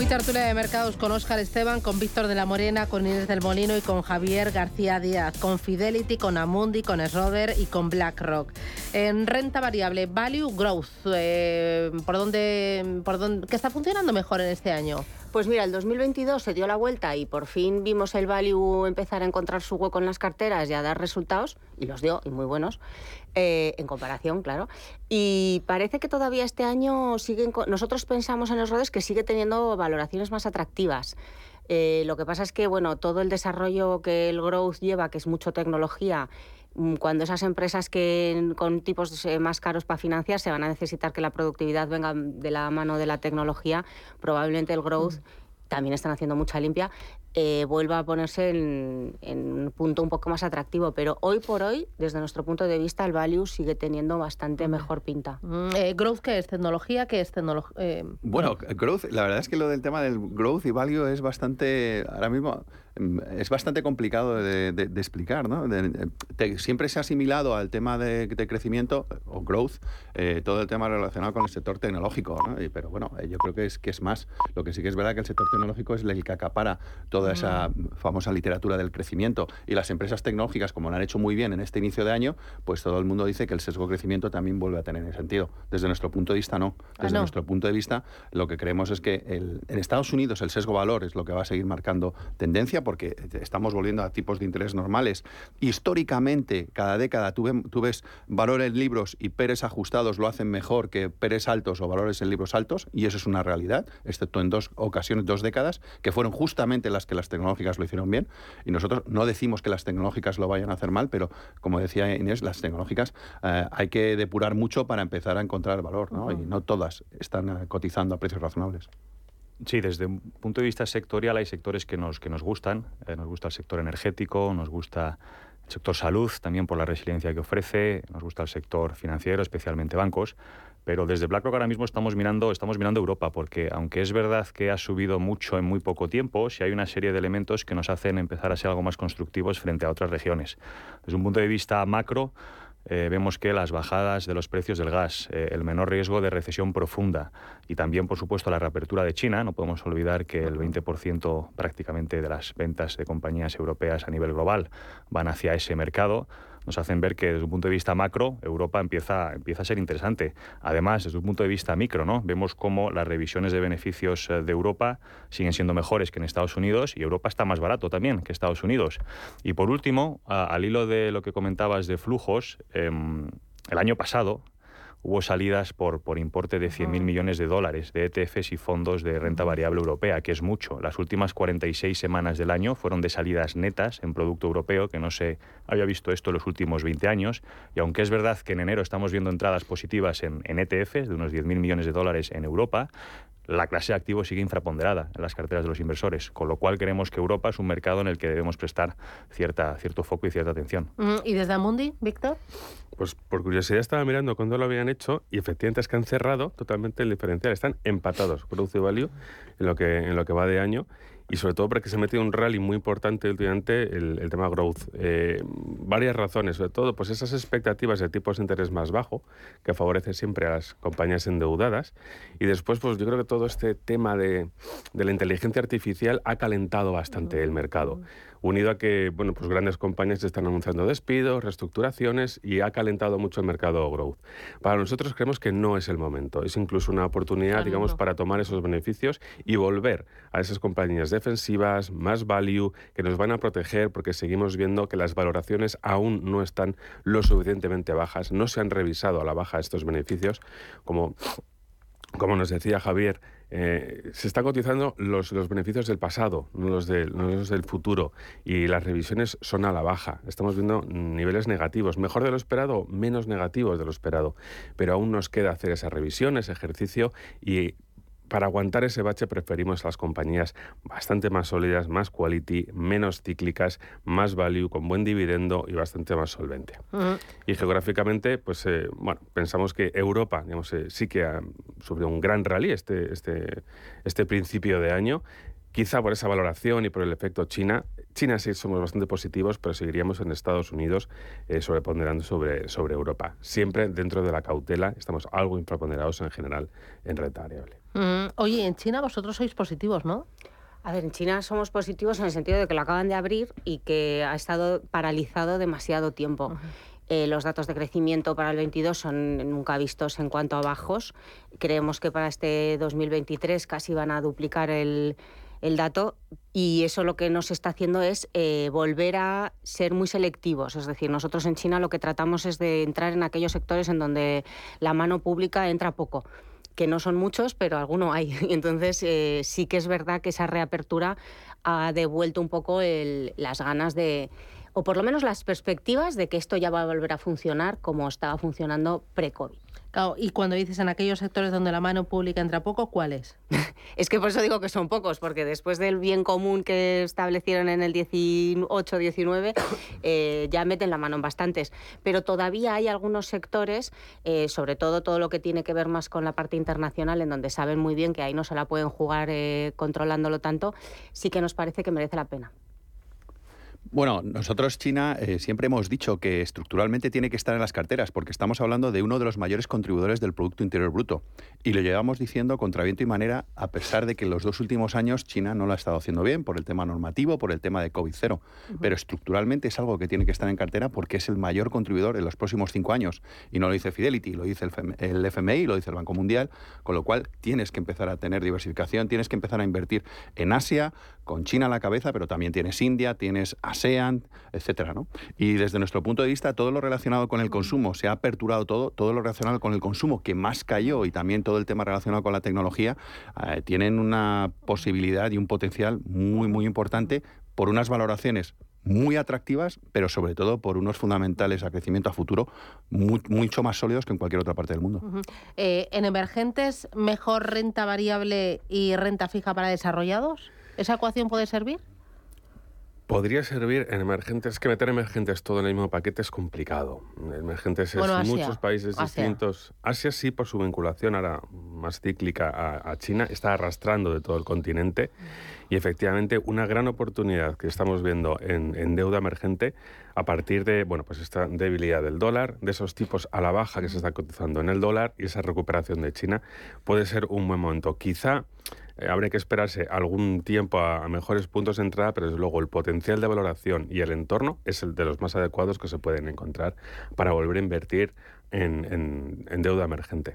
Hoy tertulia de mercados con Óscar Esteban, con Víctor de la Morena, con Inés del Molino y con Javier García Díaz, con Fidelity, con Amundi, con Schroeder y con BlackRock. En renta variable, Value Growth, eh, ¿por, dónde, ¿por dónde, qué está funcionando mejor en este año? Pues mira, el 2022 se dio la vuelta y por fin vimos el value empezar a encontrar su hueco en las carteras y a dar resultados, y los dio, y muy buenos, eh, en comparación, claro. Y parece que todavía este año siguen. Nosotros pensamos en los rodes que sigue teniendo valoraciones más atractivas. Eh, lo que pasa es que, bueno, todo el desarrollo que el growth lleva, que es mucho tecnología, cuando esas empresas que con tipos eh, más caros para financiar se van a necesitar que la productividad venga de la mano de la tecnología, probablemente el growth también están haciendo mucha limpia, eh, vuelva a ponerse en, un punto un poco más atractivo. Pero hoy por hoy, desde nuestro punto de vista, el value sigue teniendo bastante mejor pinta. Mm, eh, ¿Growth qué es? ¿Tecnología? ¿Qué es tecnología? Eh, bueno, growth, la verdad es que lo del tema del growth y value es bastante, ahora mismo, es bastante complicado de, explicar. ¿no? siempre se ha asimilado al tema de, crecimiento o growth todo el tema relacionado con el sector tecnológico. ¿no? pero bueno, yo creo que es, que es más. Lo que sí que es verdad que el sector tecnológico es el que acapara toda esa famosa literatura del crecimiento. Y las empresas tecnológicas, como lo han hecho muy bien en este inicio de año, pues todo el mundo dice que el sesgo crecimiento también vuelve a tener sentido. Desde nuestro punto de vista, no. Ah, Desde nuestro punto de vista, lo que creemos es que en Estados Unidos el sesgo valor es lo que va a seguir marcando tendencia, porque estamos volviendo a tipos de interés normales. Históricamente, cada década tú, ves valor en libros y peres ajustados lo hacen mejor que peres altos o valores en libros altos, y eso es una realidad, excepto en dos ocasiones, dos décadas, que fueron justamente las que las tecnológicas lo hicieron bien. Y nosotros no decimos que las tecnológicas lo vayan a hacer mal, pero como decía Inés, las tecnológicas eh, hay que depurar mucho para empezar a encontrar valor, ¿no? Y no todas están eh, cotizando a precios razonables. Sí, desde un punto de vista sectorial hay sectores que nos, que nos gustan. Eh, nos gusta el sector energético, nos gusta el sector salud, también por la resiliencia que ofrece, nos gusta el sector financiero, especialmente bancos. Pero desde BlackRock ahora mismo estamos mirando, estamos mirando Europa, porque aunque es verdad que ha subido mucho en muy poco tiempo, sí hay una serie de elementos que nos hacen empezar a ser algo más constructivos frente a otras regiones. Desde un punto de vista macro, eh, vemos que las bajadas de los precios del gas, eh, el menor riesgo de recesión profunda y también, por supuesto, la reapertura de China. No podemos olvidar que el 20% prácticamente de las ventas de compañías europeas a nivel global van hacia ese mercado nos hacen ver que desde un punto de vista macro Europa empieza, empieza a ser interesante. Además, desde un punto de vista micro, ¿no? vemos cómo las revisiones de beneficios eh, de Europa siguen siendo mejores que en Estados Unidos y Europa está más barato también que Estados Unidos. Y por último, al hilo de lo que comentabas de flujos, em, el año pasado hubo salidas por, por importe de 100.000 millones de dólares de ETFs y fondos de renta variable europea, que es mucho. Las últimas 46 semanas del año fueron de salidas netas en producto europeo, que no se había visto esto en los últimos 20 años. Y aunque es verdad que en enero estamos viendo entradas positivas en, en ETFs de unos 10.000 millones de dólares en Europa, la clase de activos sigue infraponderada en las carteras de los inversores, con lo cual creemos que Europa es un mercado en el que debemos prestar cierta, cierto foco y cierta atención. ¿Y desde Amundi, Víctor? Pues por curiosidad estaba mirando cuándo lo habían hecho y efectivamente es que han cerrado totalmente el diferencial. Están empatados, Growth y Value, en lo que, en lo que va de año y sobre todo porque se ha metido un rally muy importante últimamente el, tema growth. Eh, varias razones, sobre todo pues esas expectativas de tipos de interés más bajo, que favorece siempre a las compañías endeudadas. Y después, pues yo creo que todo este tema de, de la inteligencia artificial ha calentado bastante el mercado unido a que bueno, pues grandes compañías están anunciando despidos, reestructuraciones y ha calentado mucho el mercado growth. Para nosotros creemos que no es el momento, es incluso una oportunidad, digamos, para tomar esos beneficios y volver a esas compañías defensivas, más value, que nos van a proteger porque seguimos viendo que las valoraciones aún no están lo suficientemente bajas, no se han revisado a la baja estos beneficios, como, como nos decía Javier, eh, se están cotizando los, los, beneficios del pasado, no los, los del futuro, y las revisiones son a la baja. Estamos viendo niveles negativos, mejor de lo esperado, menos negativos de lo esperado, pero aún nos queda hacer esa revisión, ese ejercicio y para aguantar ese bache preferimos las compañías bastante más sólidas, más quality, menos cíclicas, más value, con buen dividendo y bastante más solvente. Y geográficamente, pues eh, bueno, pensamos que Europa, digamos, eh, sí que ha sufrido un gran rally este, este, este principio de año Quizá por esa valoración y por el efecto China. China sí somos bastante positivos, pero seguiríamos en Estados Unidos eh, sobreponderando sobre, sobre Europa. Siempre dentro de la cautela, estamos algo infraponderados en general en renta variable. Mm, oye, en China vosotros sois positivos, ¿no? A ver, en China somos positivos en el sentido de que lo acaban de abrir y que ha estado paralizado demasiado tiempo. Eh, los datos de crecimiento para el 22 son nunca vistos en cuanto a bajos. Creemos que para este 2023 casi van a duplicar el, el dato y eso lo que nos está haciendo es eh, volver a ser muy selectivos. Es decir, nosotros en China lo que tratamos es de entrar en aquellos sectores en donde la mano pública entra poco que no son muchos, pero alguno hay. (laughs) Entonces, eh, sí que es verdad que esa reapertura ha devuelto un poco las ganas de, o por lo menos las perspectivas de que esto ya va a volver a funcionar como estaba funcionando pre-COVID. Claro, y cuando dices en aquellos sectores donde la mano pública entra poco, ¿cuáles? (laughs) Es que por eso digo que son pocos, porque después del bien común que establecieron en el 18-19, (coughs) eh, ya meten la mano en bastantes. Pero todavía hay algunos sectores, eh, sobre todo todo lo que tiene que ver más con la parte internacional, en donde saben muy bien que ahí no se la pueden jugar eh, controlándolo tanto, sí que nos parece que merece la pena. Bueno, nosotros China eh, siempre hemos dicho que estructuralmente tiene que estar en las carteras porque estamos hablando de uno de los mayores contribuidores del Producto Interior Bruto. Y lo llevamos diciendo contra viento y manera a pesar de que en los dos últimos años China no lo ha estado haciendo bien por el tema normativo, por el tema de COVID-0, pero estructuralmente es algo que tiene que estar en cartera porque es el mayor contribuidor en los próximos cinco años. Y no lo dice Fidelity, lo dice el, FMI, lo dice el Banco Mundial, con lo cual tienes que empezar a tener diversificación, tienes que empezar a invertir en Asia, con China a la cabeza, pero también tienes India, tienes ASEAN, etcétera, ¿no? Y desde nuestro punto de vista, todo lo relacionado con el consumo, se ha aperturado todo, todo lo relacionado con el consumo, que más cayó, y también todo el tema relacionado con la tecnología, eh, tienen una posibilidad y un potencial muy, muy importante por unas valoraciones muy atractivas, pero sobre todo por unos fundamentales a crecimiento a futuro mucho más sólidos que en cualquier otra parte del mundo. Eh, ¿En emergentes mejor renta variable y renta fija para desarrollados? ¿Esa ecuación puede servir? Podría servir en emergentes. Es que meter emergentes todo en el mismo paquete es complicado. Emergentes es muchos países distintos. Asia sí, por su vinculación ahora más cíclica a, China, está arrastrando de todo el continente. Y efectivamente, una gran oportunidad que estamos viendo en, deuda emergente a partir de bueno, pues esta debilidad del dólar, de esos tipos a la baja que se está cotizando en el dólar y esa recuperación de China, puede ser un buen momento. Quizá eh, habría que esperarse algún tiempo a, mejores puntos de entrada, pero desde luego el potencial de valoración y el entorno es el de los más adecuados que se pueden encontrar para volver a invertir en, deuda emergente.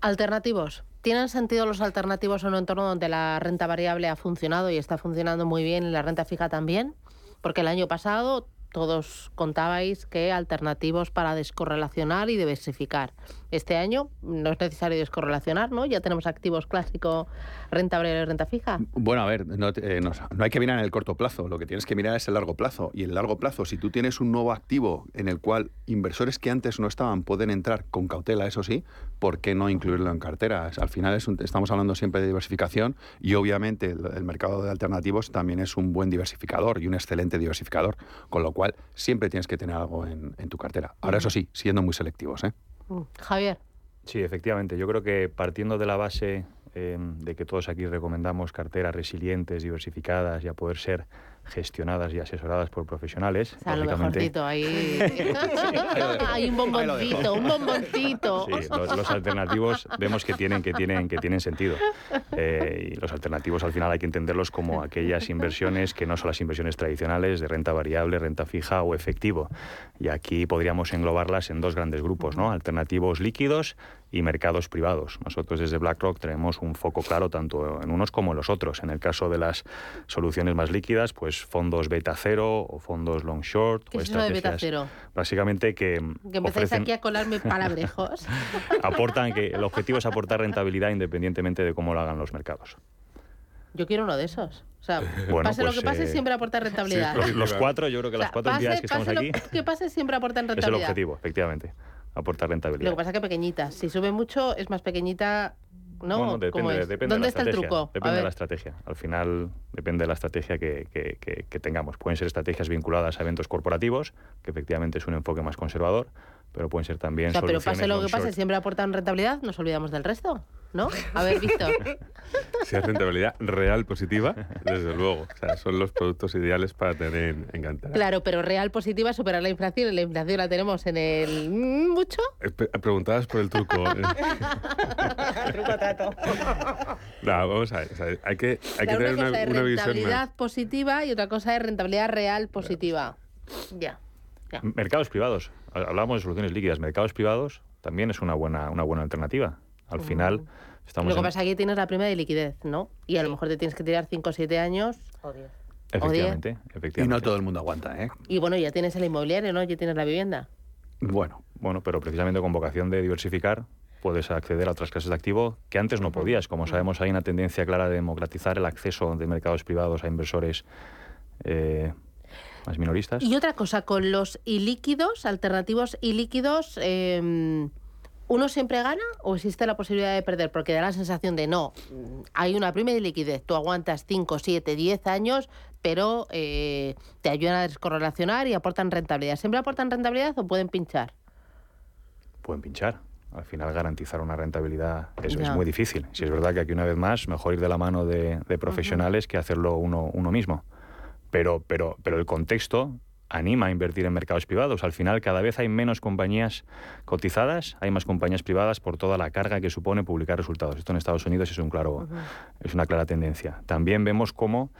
Alternativos. ¿Tienen sentido los alternativos en un entorno donde la renta variable ha funcionado y está funcionando muy bien y la renta fija también? Porque el año pasado todos contabais que alternativos para descorrelacionar y diversificar. Este año no es necesario descorrelacionar, ¿no? Ya tenemos activos clásicos, renta variable y renta fija. Bueno, a ver, eh, no, hay que mirar en el corto plazo, lo que tienes que mirar es el largo plazo. Y en el largo plazo, si tú tienes un nuevo activo en el cual inversores que antes no estaban pueden entrar con cautela, eso sí, ¿por qué no incluirlo en carteras? Al final estamos hablando siempre de diversificación y obviamente el, mercado de alternativos también es un buen diversificador y un excelente diversificador, con lo cual siempre tienes que tener algo en, en tu cartera. Ahora, eso sí, siendo muy selectivos. ¿eh? Mm, Javier. Sí, efectivamente. Yo creo que partiendo de la base eh, de que todos aquí recomendamos carteras resilientes, diversificadas y a poder ser gestionadas y asesoradas por profesionales. O sea, lo mejorcito, ahí (laughs) hay un bomboncito, un bomboncito. Sí, los, alternativos vemos que tienen, que tienen, que tienen sentido. Eh, y los alternativos al final hay que entenderlos como aquellas inversiones que no son las inversiones tradicionales de renta variable, renta fija o efectivo. Y aquí podríamos englobarlas en dos grandes grupos, ¿no? Alternativos líquidos y mercados privados. Nosotros desde BlackRock tenemos un foco claro tanto en unos como en los otros. En el caso de las soluciones más líquidas, pues fondos beta cero o fondos long short ¿Qué o es eso de beta cero? Básicamente que que empezáis aquí a colarme (laughs) palabrejos. aportan que el objetivo es aportar rentabilidad independientemente de cómo lo hagan los mercados. Yo quiero uno de esos. O sea, (laughs) pase lo que pues, pase, eh, siempre aporta rentabilidad. los, cuatro, yo creo que las cuatro entidades que estamos aquí. que pase, siempre aportan rentabilidad. (laughs) Es el objetivo, efectivamente aportar rentabilidad. Lo que pasa es que pequeñita. Si sube mucho, es más pequeñita. ¿no? Bueno, depende, depende ¿Dónde de la está el truco? Depende de la estrategia. Al final depende de la estrategia que, que, que, tengamos. Pueden ser estrategias vinculadas a eventos corporativos, que efectivamente es un enfoque más conservador, pero pueden ser también. O sea, pero pase lo que pase, siempre aportan rentabilidad, nos olvidamos del resto. ¿no? A ver, Víctor. (laughs) Si es rentabilidad real positiva, desde luego. O sea, son los productos ideales para tener en cartera. Claro, pero real positiva superar la inflación. La inflación la tenemos en el... ¿Mucho? Eh, preguntadas por el truco. (laughs) truco trato. (laughs) No, vamos a ver. hay que, hay que tener una, cosa una, rentabilidad positiva y otra cosa es rentabilidad real positiva. Ya. Mercados privados. Hablamos de soluciones líquidas. Mercados privados también es una buena, una buena alternativa. Al final, estamos. Lo que pasa es que aquí tienes la prima de liquidez, ¿no? Y a lo mejor te tienes que tirar 5 o 7 años. O 10. Efectivamente, efectivamente. Y no todo el mundo aguanta, ¿eh? Y bueno, ya tienes el inmobiliario, ¿no? Ya tienes la vivienda. Bueno. Bueno, pero precisamente con vocación de diversificar, puedes acceder a otras clases de activo que antes no podías. Como sabemos, hay una tendencia clara de democratizar el acceso de mercados privados a inversores eh, más minoristas. Y otra cosa, con los ilíquidos, alternativos ilíquidos, eh, ¿Uno siempre gana o existe la posibilidad de perder? Porque da la sensación de no, hay una prima de liquidez, tú aguantas 5, 7, 10 años, pero eh, te ayudan a descorrelacionar y aportan rentabilidad. ¿Siempre aportan rentabilidad o pueden pinchar? Pueden pinchar. Al final garantizar una rentabilidad es, es muy difícil. Si es verdad que aquí una vez más, mejor ir de la mano de, profesionales que hacerlo uno, uno mismo. Pero, pero, pero el contexto anima a invertir en mercados privados. Al final, cada vez hay menos compañías cotizadas, hay más compañías privadas por toda la carga que supone publicar resultados. Esto en Estados Unidos es, un claro, es una clara tendencia. También vemos cómo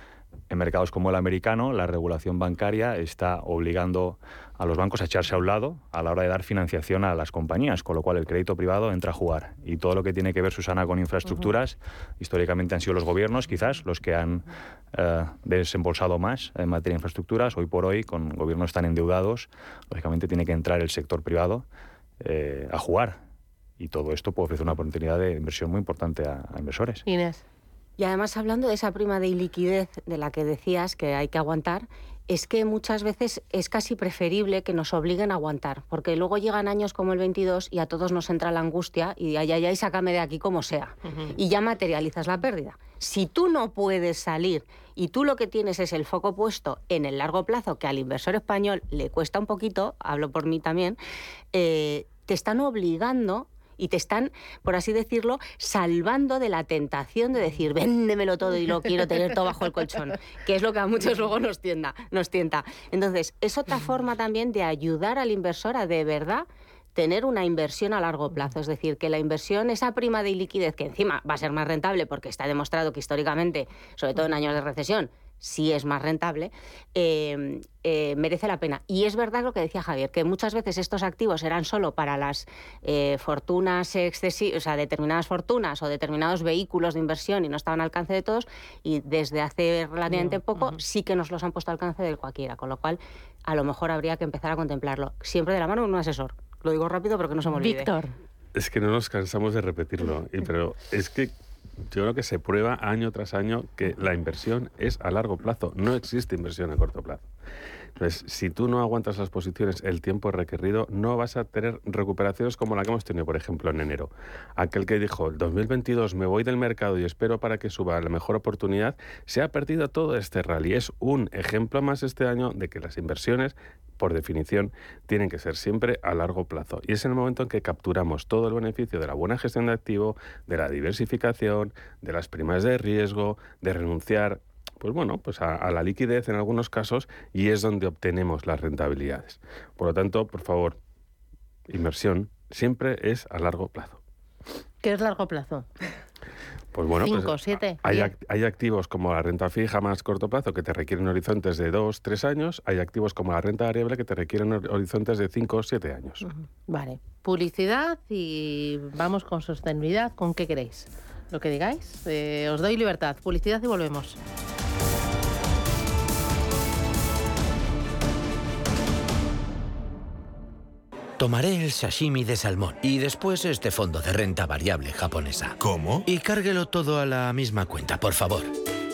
en mercados como el americano, la regulación bancaria está obligando a los bancos a echarse a un lado a la hora de dar financiación a las compañías, con lo cual el crédito privado entra a jugar. Y todo lo que tiene que ver, Susana, con infraestructuras, históricamente han sido los gobiernos, quizás, los que han eh, desembolsado más en materia de infraestructuras. Hoy por hoy, con gobiernos tan endeudados, lógicamente tiene que entrar el sector privado eh, a jugar. Y todo esto puede ofrecer una oportunidad de inversión muy importante a, a inversores. Inés. Y además, hablando de esa prima de iliquidez de la que decías que hay que aguantar, es que muchas veces es casi preferible que nos obliguen a aguantar, porque luego llegan años como el 22 y a todos nos entra la angustia y ay, ay, ay, sácame de aquí como sea. Y ya materializas la pérdida. Si tú no puedes salir y tú lo que tienes es el foco puesto en el largo plazo, que al inversor español le cuesta un poquito, hablo por mí también, eh, te están obligando y te están, por así decirlo, salvando de la tentación de decir, véndemelo todo y lo quiero tener todo bajo el colchón, que es lo que a muchos luego nos, tienda, nos tienta. Entonces, es otra forma también de ayudar al inversor a de verdad tener una inversión a largo plazo, es decir, que la inversión, esa prima de liquidez, que encima va a ser más rentable porque está demostrado que históricamente, sobre todo en años de recesión, si es más rentable, eh, eh, merece la pena. Y es verdad lo que decía Javier, que muchas veces estos activos eran solo para las eh, fortunas excesivas, o sea, determinadas fortunas o determinados vehículos de inversión y no estaban al alcance de todos, y desde hace relativamente poco sí que nos los han puesto al alcance del cualquiera, con lo cual a lo mejor habría que empezar a contemplarlo, siempre de la mano de un asesor. Lo digo rápido porque no se me olvide. Víctor. Es que no nos cansamos de repetirlo, pero es que yo creo que se prueba año tras año que la inversión es a largo plazo, no existe inversión a corto plazo. Entonces, si tú no aguantas las posiciones el tiempo requerido, no vas a tener recuperaciones como la que hemos tenido, por ejemplo, en enero. Aquel que dijo, el 2022 me voy del mercado y espero para que suba la mejor oportunidad, se ha perdido todo este rally. Es un ejemplo más este año de que las inversiones por definición, tienen que ser siempre a largo plazo. Y es el momento en que capturamos todo el beneficio de la buena gestión de activo, de la diversificación, de las primas de riesgo, de renunciar pues bueno, pues a, la liquidez en algunos casos y es donde obtenemos las rentabilidades. Por lo tanto, por favor, inversión siempre es a largo plazo. ¿Qué es largo plazo? Pues bueno, pues, hay, activos como la renta fija más corto plazo que te requieren horizontes de 2, 3 años. Hay activos como la renta variable que te requieren horizontes de 5 o 7 años. Vale. Publicidad y vamos con sostenibilidad. ¿Con qué queréis? Lo que digáis. Eh, os doy libertad. Publicidad y volvemos. Tomaré el sashimi de salmón y después este fondo de renta variable japonesa. ¿Cómo? Y cárguelo todo a la misma cuenta, por favor.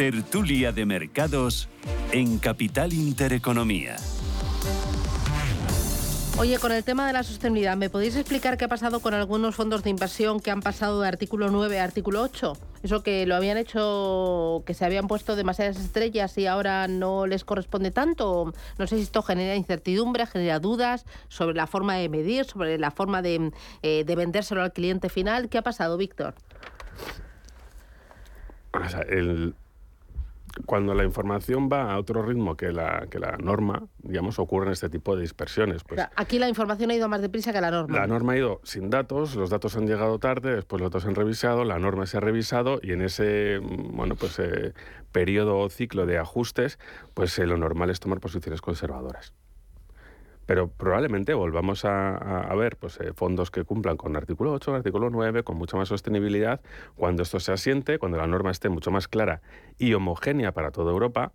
Tertulia de Mercados en Capital Intereconomía. Oye, con el tema de la sostenibilidad, ¿me podéis explicar qué ha pasado con algunos fondos de inversión que han pasado de artículo 9 a artículo 8? Eso que lo habían hecho, que se habían puesto demasiadas estrellas y ahora no les corresponde tanto. No sé si esto genera incertidumbre, genera dudas sobre la forma de medir, sobre la forma de, eh, de vendérselo al cliente final. ¿Qué ha pasado, Víctor? O sea, el, cuando la información va a otro ritmo que la, que la norma, digamos, ocurren este tipo de dispersiones. Pues, aquí la información ha ido más deprisa que la norma. La norma ha ido sin datos, los datos han llegado tarde, después los datos se han revisado, la norma se ha revisado y en ese mm, bueno, pues, eh, periodo o ciclo de ajustes, pues eh, lo normal es tomar posiciones conservadoras pero probablemente volvamos a, ver pues, eh, fondos que cumplan con artículo 8, artículo 9, con mucha más sostenibilidad, cuando esto se asiente, cuando la norma esté mucho más clara y homogénea para toda Europa,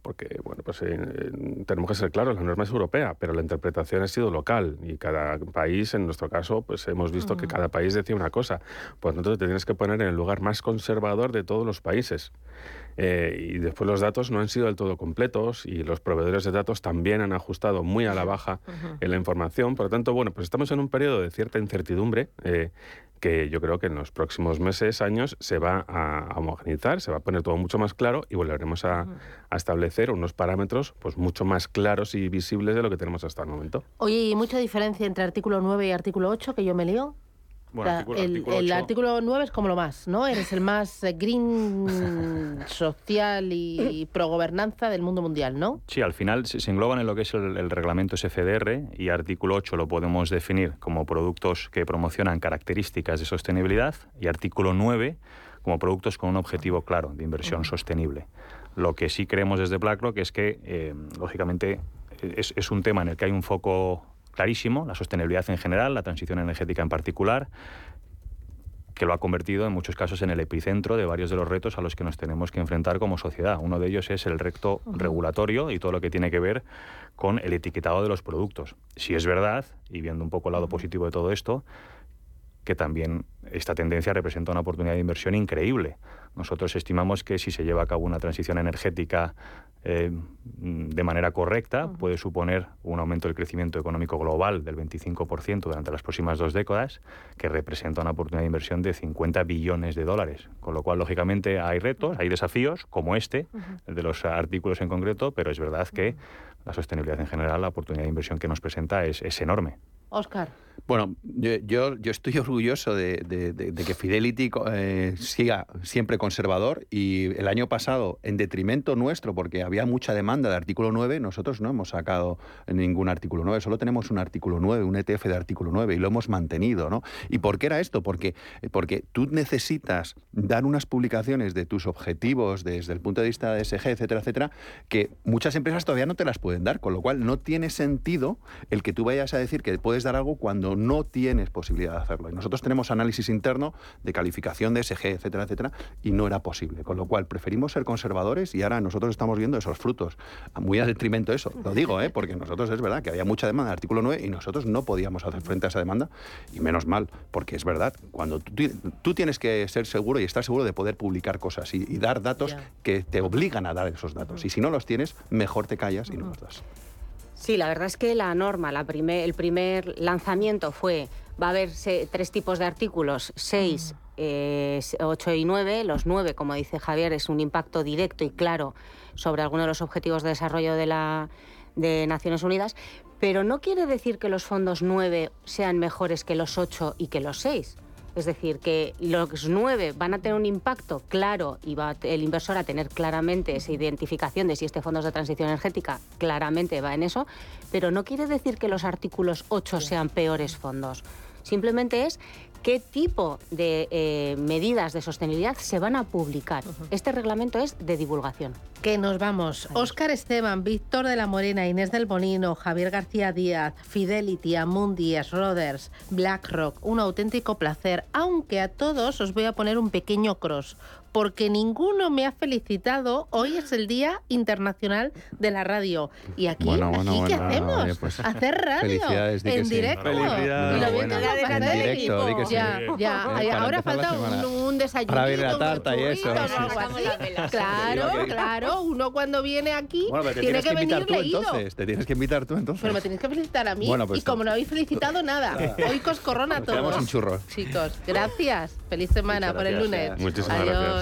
porque bueno, pues eh, tenemos que ser claros, la norma es europea, pero la interpretación ha sido local y cada país, en nuestro caso, pues hemos visto que cada país decía una cosa. Pues entonces te tienes que poner en el lugar más conservador de todos los países. Eh, y después los datos no han sido del todo completos y los proveedores de datos también han ajustado muy a la baja en la información. Por lo tanto, bueno, pues estamos en un periodo de cierta incertidumbre eh, que yo creo que en los próximos meses, años, se va a homogenizar, se va a poner todo mucho más claro y volveremos a, a, establecer unos parámetros pues mucho más claros y visibles de lo que tenemos hasta el momento. Oye, ¿y mucha diferencia entre artículo 9 y artículo 8 que yo me lío? El, artículo, 9 es como lo más, ¿no? Eres el más eh, green (laughs) social y pro gobernanza del mundo mundial, ¿no? Sí, al final se, engloban en lo que es el, reglamento SFDR y artículo 8 lo podemos definir como productos que promocionan características de sostenibilidad y artículo 9 como productos con un objetivo claro de inversión sostenible. Lo que sí creemos desde BlackRock es que, eh, lógicamente, es, es un tema en el que hay un foco clarísimo, la sostenibilidad en general, la transición energética en particular, que lo ha convertido en muchos casos en el epicentro de varios de los retos a los que nos tenemos que enfrentar como sociedad. Uno de ellos es el reto regulatorio y todo lo que tiene que ver con el etiquetado de los productos. Si es verdad, y viendo un poco el lado positivo de todo esto, que también esta tendencia representa una oportunidad de inversión increíble. Nosotros estimamos que si se lleva a cabo una transición energética eh, de manera correcta, puede suponer un aumento del crecimiento económico global del 25% durante las próximas dos décadas, que representa una oportunidad de inversión de 50 billones de dólares. Con lo cual, lógicamente, hay retos, hay desafíos, como este, el de los artículos en concreto, pero es verdad que la sostenibilidad en general, la oportunidad de inversión que nos presenta es, es enorme. Oscar. Bueno, yo, yo, estoy orgulloso de, que Fidelity eh, siga siempre conservador y el año pasado, en detrimento nuestro, porque había mucha demanda de artículo 9, nosotros no hemos sacado ningún artículo 9, solo tenemos un artículo 9, un ETF de artículo 9 y lo hemos mantenido. ¿no? ¿Y por qué era esto? Porque, porque tú necesitas dar unas publicaciones de tus objetivos desde el punto de vista de SG, etcétera, etcétera, que muchas empresas todavía no te las pueden dar, con lo cual no tiene sentido el que tú vayas a decir que puedes dar algo cuando no tienes posibilidad de hacerlo. Y nosotros tenemos análisis interno de calificación de SG, etcétera, etcétera, y no era posible. Con lo cual preferimos ser conservadores y ahora nosotros estamos viendo esos frutos. Muy a detrimento de eso, lo digo, ¿eh? porque nosotros es verdad que había mucha demanda de artículo 9 y nosotros no podíamos hacer frente a esa demanda, y menos mal, porque es verdad, cuando tú, tienes que ser seguro y estar seguro de poder publicar cosas y, dar datos que te obligan a dar esos datos. Y si no los tienes, mejor te callas y no los Sí, la verdad es que la norma, la el primer lanzamiento fue, va a haber tres tipos de artículos, 6, 8 eh, y 9. Los 9, como dice Javier, es un impacto directo y claro sobre algunos de los objetivos de desarrollo de, la, de Naciones Unidas, pero no quiere decir que los fondos 9 sean mejores que los 8 y que los 6. Es decir, que los nueve van a tener un impacto claro y va el inversor a tener claramente esa identificación de si este fondo es de transición energética, claramente va en eso, pero no quiere decir que los artículos 8 sean peores fondos. Simplemente es qué tipo de eh, medidas de sostenibilidad se van a publicar. Este reglamento es de divulgación. Que nos vamos. Óscar Esteban, Víctor de la Morena, Inés del Bonino, Javier García Díaz, Fidelity, Amundi, Roders, BlackRock. Un auténtico placer, aunque a todos os voy a poner un pequeño cross porque ninguno me ha felicitado. Hoy es el Día Internacional de la Radio. Y aquí, ¿qué hacemos? Pues, Hacer radio en directo. Felicidades. Y lo en directo, ya, ya. Ahora falta un, desayuno. Para ver la tarta y eso. Claro, claro. Uno cuando viene aquí tiene que, venir leído. Entonces. Te tienes que invitar tú entonces. Pero me tienes que felicitar a mí. Pues y como no habéis felicitado (laughs) nada, hoy coscorrona a todos. un churro. Chicos, gracias. Feliz semana por el lunes. Muchísimas gracias.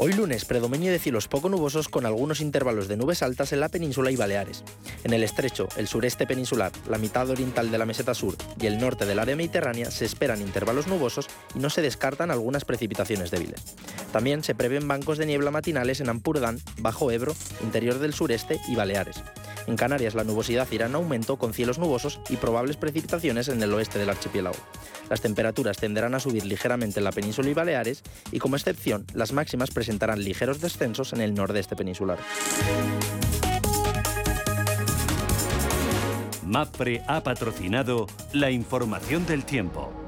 Hoy lunes, predominio de cielos poco nubosos con algunos intervalos de nubes altas en la península y Baleares. En el estrecho, el sureste peninsular, la mitad oriental de la meseta sur y el norte del área mediterránea se esperan intervalos nubosos y no se descartan algunas precipitaciones débiles. También se prevén bancos de niebla matinales en Ampurdán, Bajo Ebro, interior del sureste y Baleares. En Canarias la nubosidad irá en aumento con cielos nubosos y probables precipitaciones en el oeste del archipiélago. Las temperaturas tenderán a subir ligeramente en la península y Baleares y como excepción las máximas presentarán ligeros descensos en el nordeste peninsular. MAPRE ha patrocinado la información del tiempo.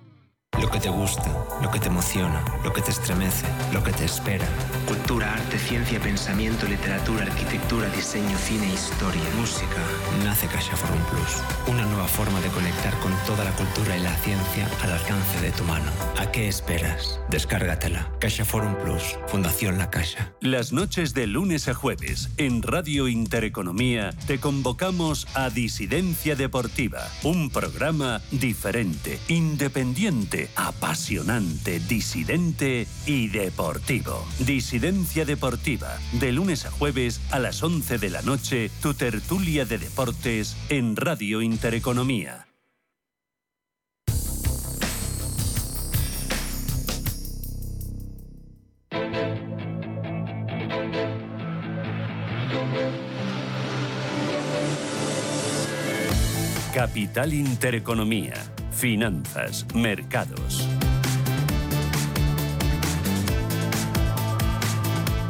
Lo que te gusta, lo que te emociona, lo que te estremece, lo que te espera. Cultura, arte, ciencia, pensamiento, literatura, arquitectura, diseño, cine, historia, música. Nace Forum Plus. Una nueva forma de conectar con toda la cultura y la ciencia al alcance de tu mano. ¿A qué esperas? Descárgatela. Forum Plus. Fundación La Caixa. Las noches de lunes a jueves en Radio Intereconomía te convocamos a Disidencia Deportiva. Un programa diferente, independiente apasionante, disidente y deportivo. Disidencia Deportiva, de lunes a jueves a las 11 de la noche, tu tertulia de deportes en Radio Intereconomía. Capital Intereconomía Finanzas, mercados.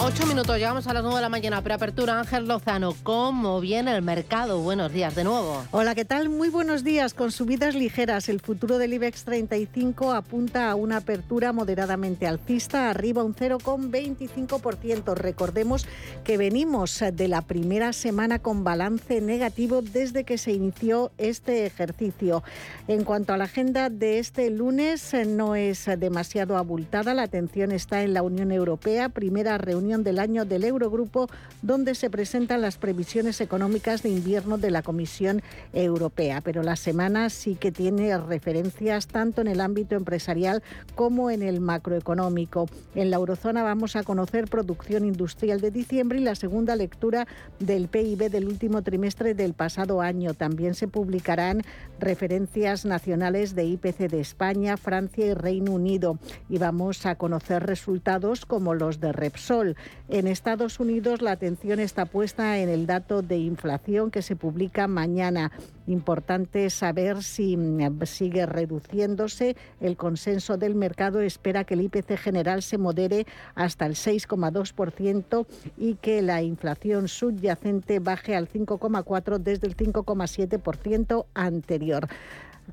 Ocho minutos, llegamos a las nueve de la mañana. Preapertura, Ángel Lozano. ¿Cómo viene el mercado? Buenos días de nuevo. Hola, ¿qué tal? Muy buenos días. Con subidas ligeras, el futuro del IBEX 35 apunta a una apertura moderadamente alcista, arriba un 0,25%. Recordemos que venimos de la primera semana con balance negativo desde que se inició este ejercicio. En cuanto a la agenda de este lunes, no es demasiado abultada. La atención está en la Unión Europea, primera reunión del año del Eurogrupo, donde se presentan las previsiones económicas de invierno de la Comisión Europea. Pero la semana sí que tiene referencias tanto en el ámbito empresarial como en el macroeconómico. En la eurozona vamos a conocer producción industrial de diciembre y la segunda lectura del PIB del último trimestre del pasado año. También se publicarán referencias nacionales de IPC de España, Francia y Reino Unido. Y vamos a conocer resultados como los de Repsol. En Estados Unidos la atención está puesta en el dato de inflación que se publica mañana. Importante saber si mm, sigue reduciéndose. El consenso del mercado espera que el IPC general se modere hasta el 6,2% y que la inflación subyacente baje al 5,4% desde el 5,7% anterior.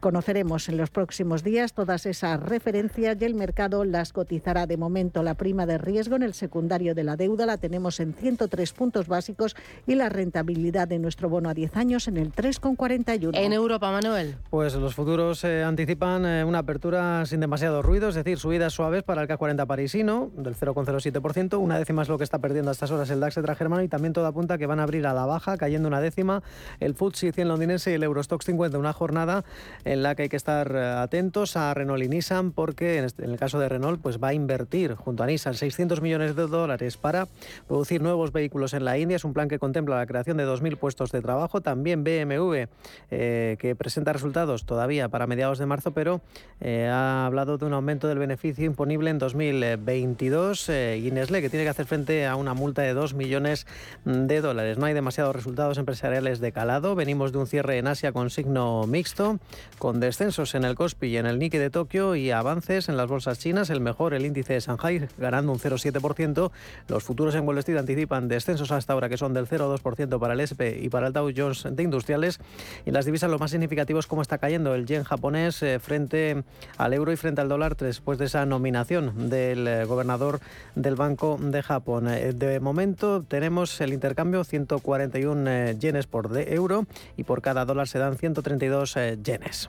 Conoceremos en los próximos días todas esas referencias y el mercado las cotizará. De momento, la prima de riesgo en el secundario de la deuda la tenemos en 103 puntos básicos y la rentabilidad de nuestro bono a 10 años en el 3,41. En Europa, Manuel. Pues los futuros eh, anticipan eh, una apertura sin demasiado ruido, es decir, subidas suaves para el K40 parisino del 0,07%, una décima es lo que está perdiendo a estas horas el DAX germano y también toda apunta que van a abrir a la baja, cayendo una décima el FTSE 100 londinense y el Eurostox 50, una jornada en la que hay que estar eh, atentos a Renault y Nissan porque este, en, el caso de Renault pues va a invertir junto a Nissan 600 millones de dólares para producir nuevos vehículos en la India. Es un plan que contempla la creación de 2.000 puestos de trabajo. También BMW, eh, que presenta resultados todavía para mediados de marzo, pero eh, ha hablado de un aumento del beneficio imponible en 2022. y Nestlé, que tiene que hacer frente a una multa de 2 millones de dólares. No hay demasiados resultados empresariales de calado. Venimos de un cierre en Asia con signo mixto, con descensos en el Kospi y en el Nikkei de Tokio y avances en las bolsas chinas. El mejor, el índice de Shanghai, ganando un 0,7%. Los futuros en Wall Street anticipan descensos hasta ahora que son del 0,2% para el SP y para el Dow Jones de industriales. Y las divisas, lo más significativo es cómo está cayendo el yen japonés eh, frente al euro y frente al dólar después de esa nominación del eh, gobernador del Banco de Japón. Eh, de momento tenemos el intercambio 141 yenes por euro y por cada dólar se dan 132 yenes.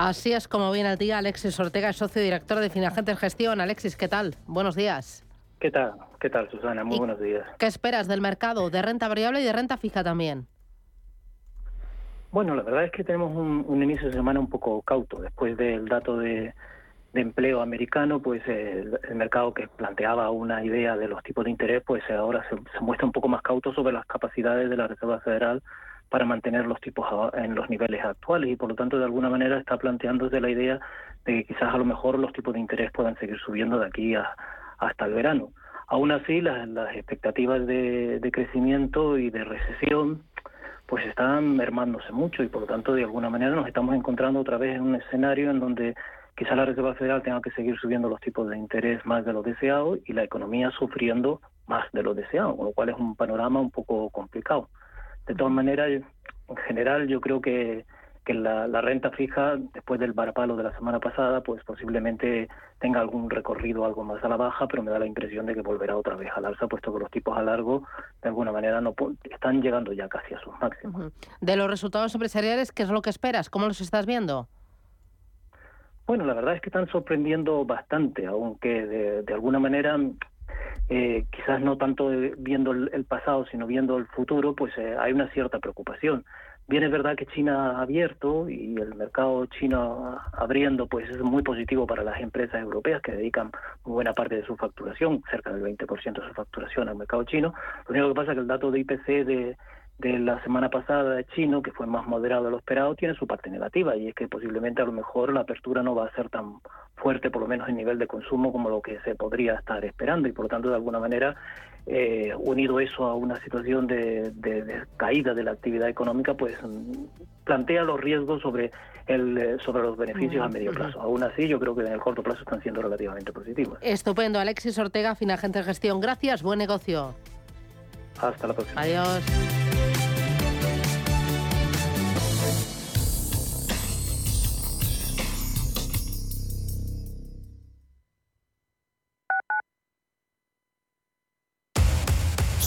Así es como viene el día. Alexis Ortega, socio director de Finagentes Gestión. Alexis, ¿qué tal? Buenos días. ¿Qué tal? ¿Qué tal, Susana? Muy buenos días. ¿Qué esperas del mercado de renta variable y de renta fija también? Bueno, la verdad es que tenemos un, inicio de semana un poco cauto. Después del dato de, empleo americano, pues el, mercado que planteaba una idea de los tipos de interés, pues ahora se, se muestra un poco más cauto sobre las capacidades de la Reserva Federal para mantener los tipos en los niveles actuales y por lo tanto de alguna manera está planteándose la idea de que quizás a lo mejor los tipos de interés puedan seguir subiendo de aquí hasta el verano. Aún así, las, expectativas de, crecimiento y de recesión pues están mermándose mucho y por lo tanto de alguna manera nos estamos encontrando otra vez en un escenario en donde quizás la Reserva Federal tenga que seguir subiendo los tipos de interés más de lo deseado y la economía sufriendo más de lo deseado, con lo cual es un panorama un poco complicado. De todas maneras, en general yo creo que, que la, renta fija, después del varapalo de la semana pasada, pues posiblemente tenga algún recorrido algo más a la baja, pero me da la impresión de que volverá otra vez al alza, puesto que los tipos a largo, de alguna manera, no están llegando ya casi a sus máximos. De los resultados empresariales, ¿qué es lo que esperas? ¿Cómo los estás viendo? Bueno, la verdad es que están sorprendiendo bastante, aunque de, de alguna manera eh, quizás no tanto viendo el, pasado, sino viendo el futuro, pues eh, hay una cierta preocupación. Bien es verdad que China ha abierto y el mercado chino abriendo pues es muy positivo para las empresas europeas que dedican buena parte de su facturación, cerca del 20% de su facturación al mercado chino. Lo único que pasa es que el dato de IPC de, de la semana pasada de chino, que fue más moderado de lo esperado, tiene su parte negativa y es que posiblemente a lo mejor la apertura no va a ser tan fuerte, por lo menos en nivel de consumo, como lo que se podría estar esperando y por lo tanto de alguna manera eh, unido eso a una situación de, caída de la actividad económica, pues plantea los riesgos sobre el sobre los beneficios a medio plazo. Aún así, yo creo que en el corto plazo están siendo relativamente positivos. Estupendo, Alexis Ortega, Finagente de Gestión. Gracias, buen negocio. Hasta la próxima. Adiós.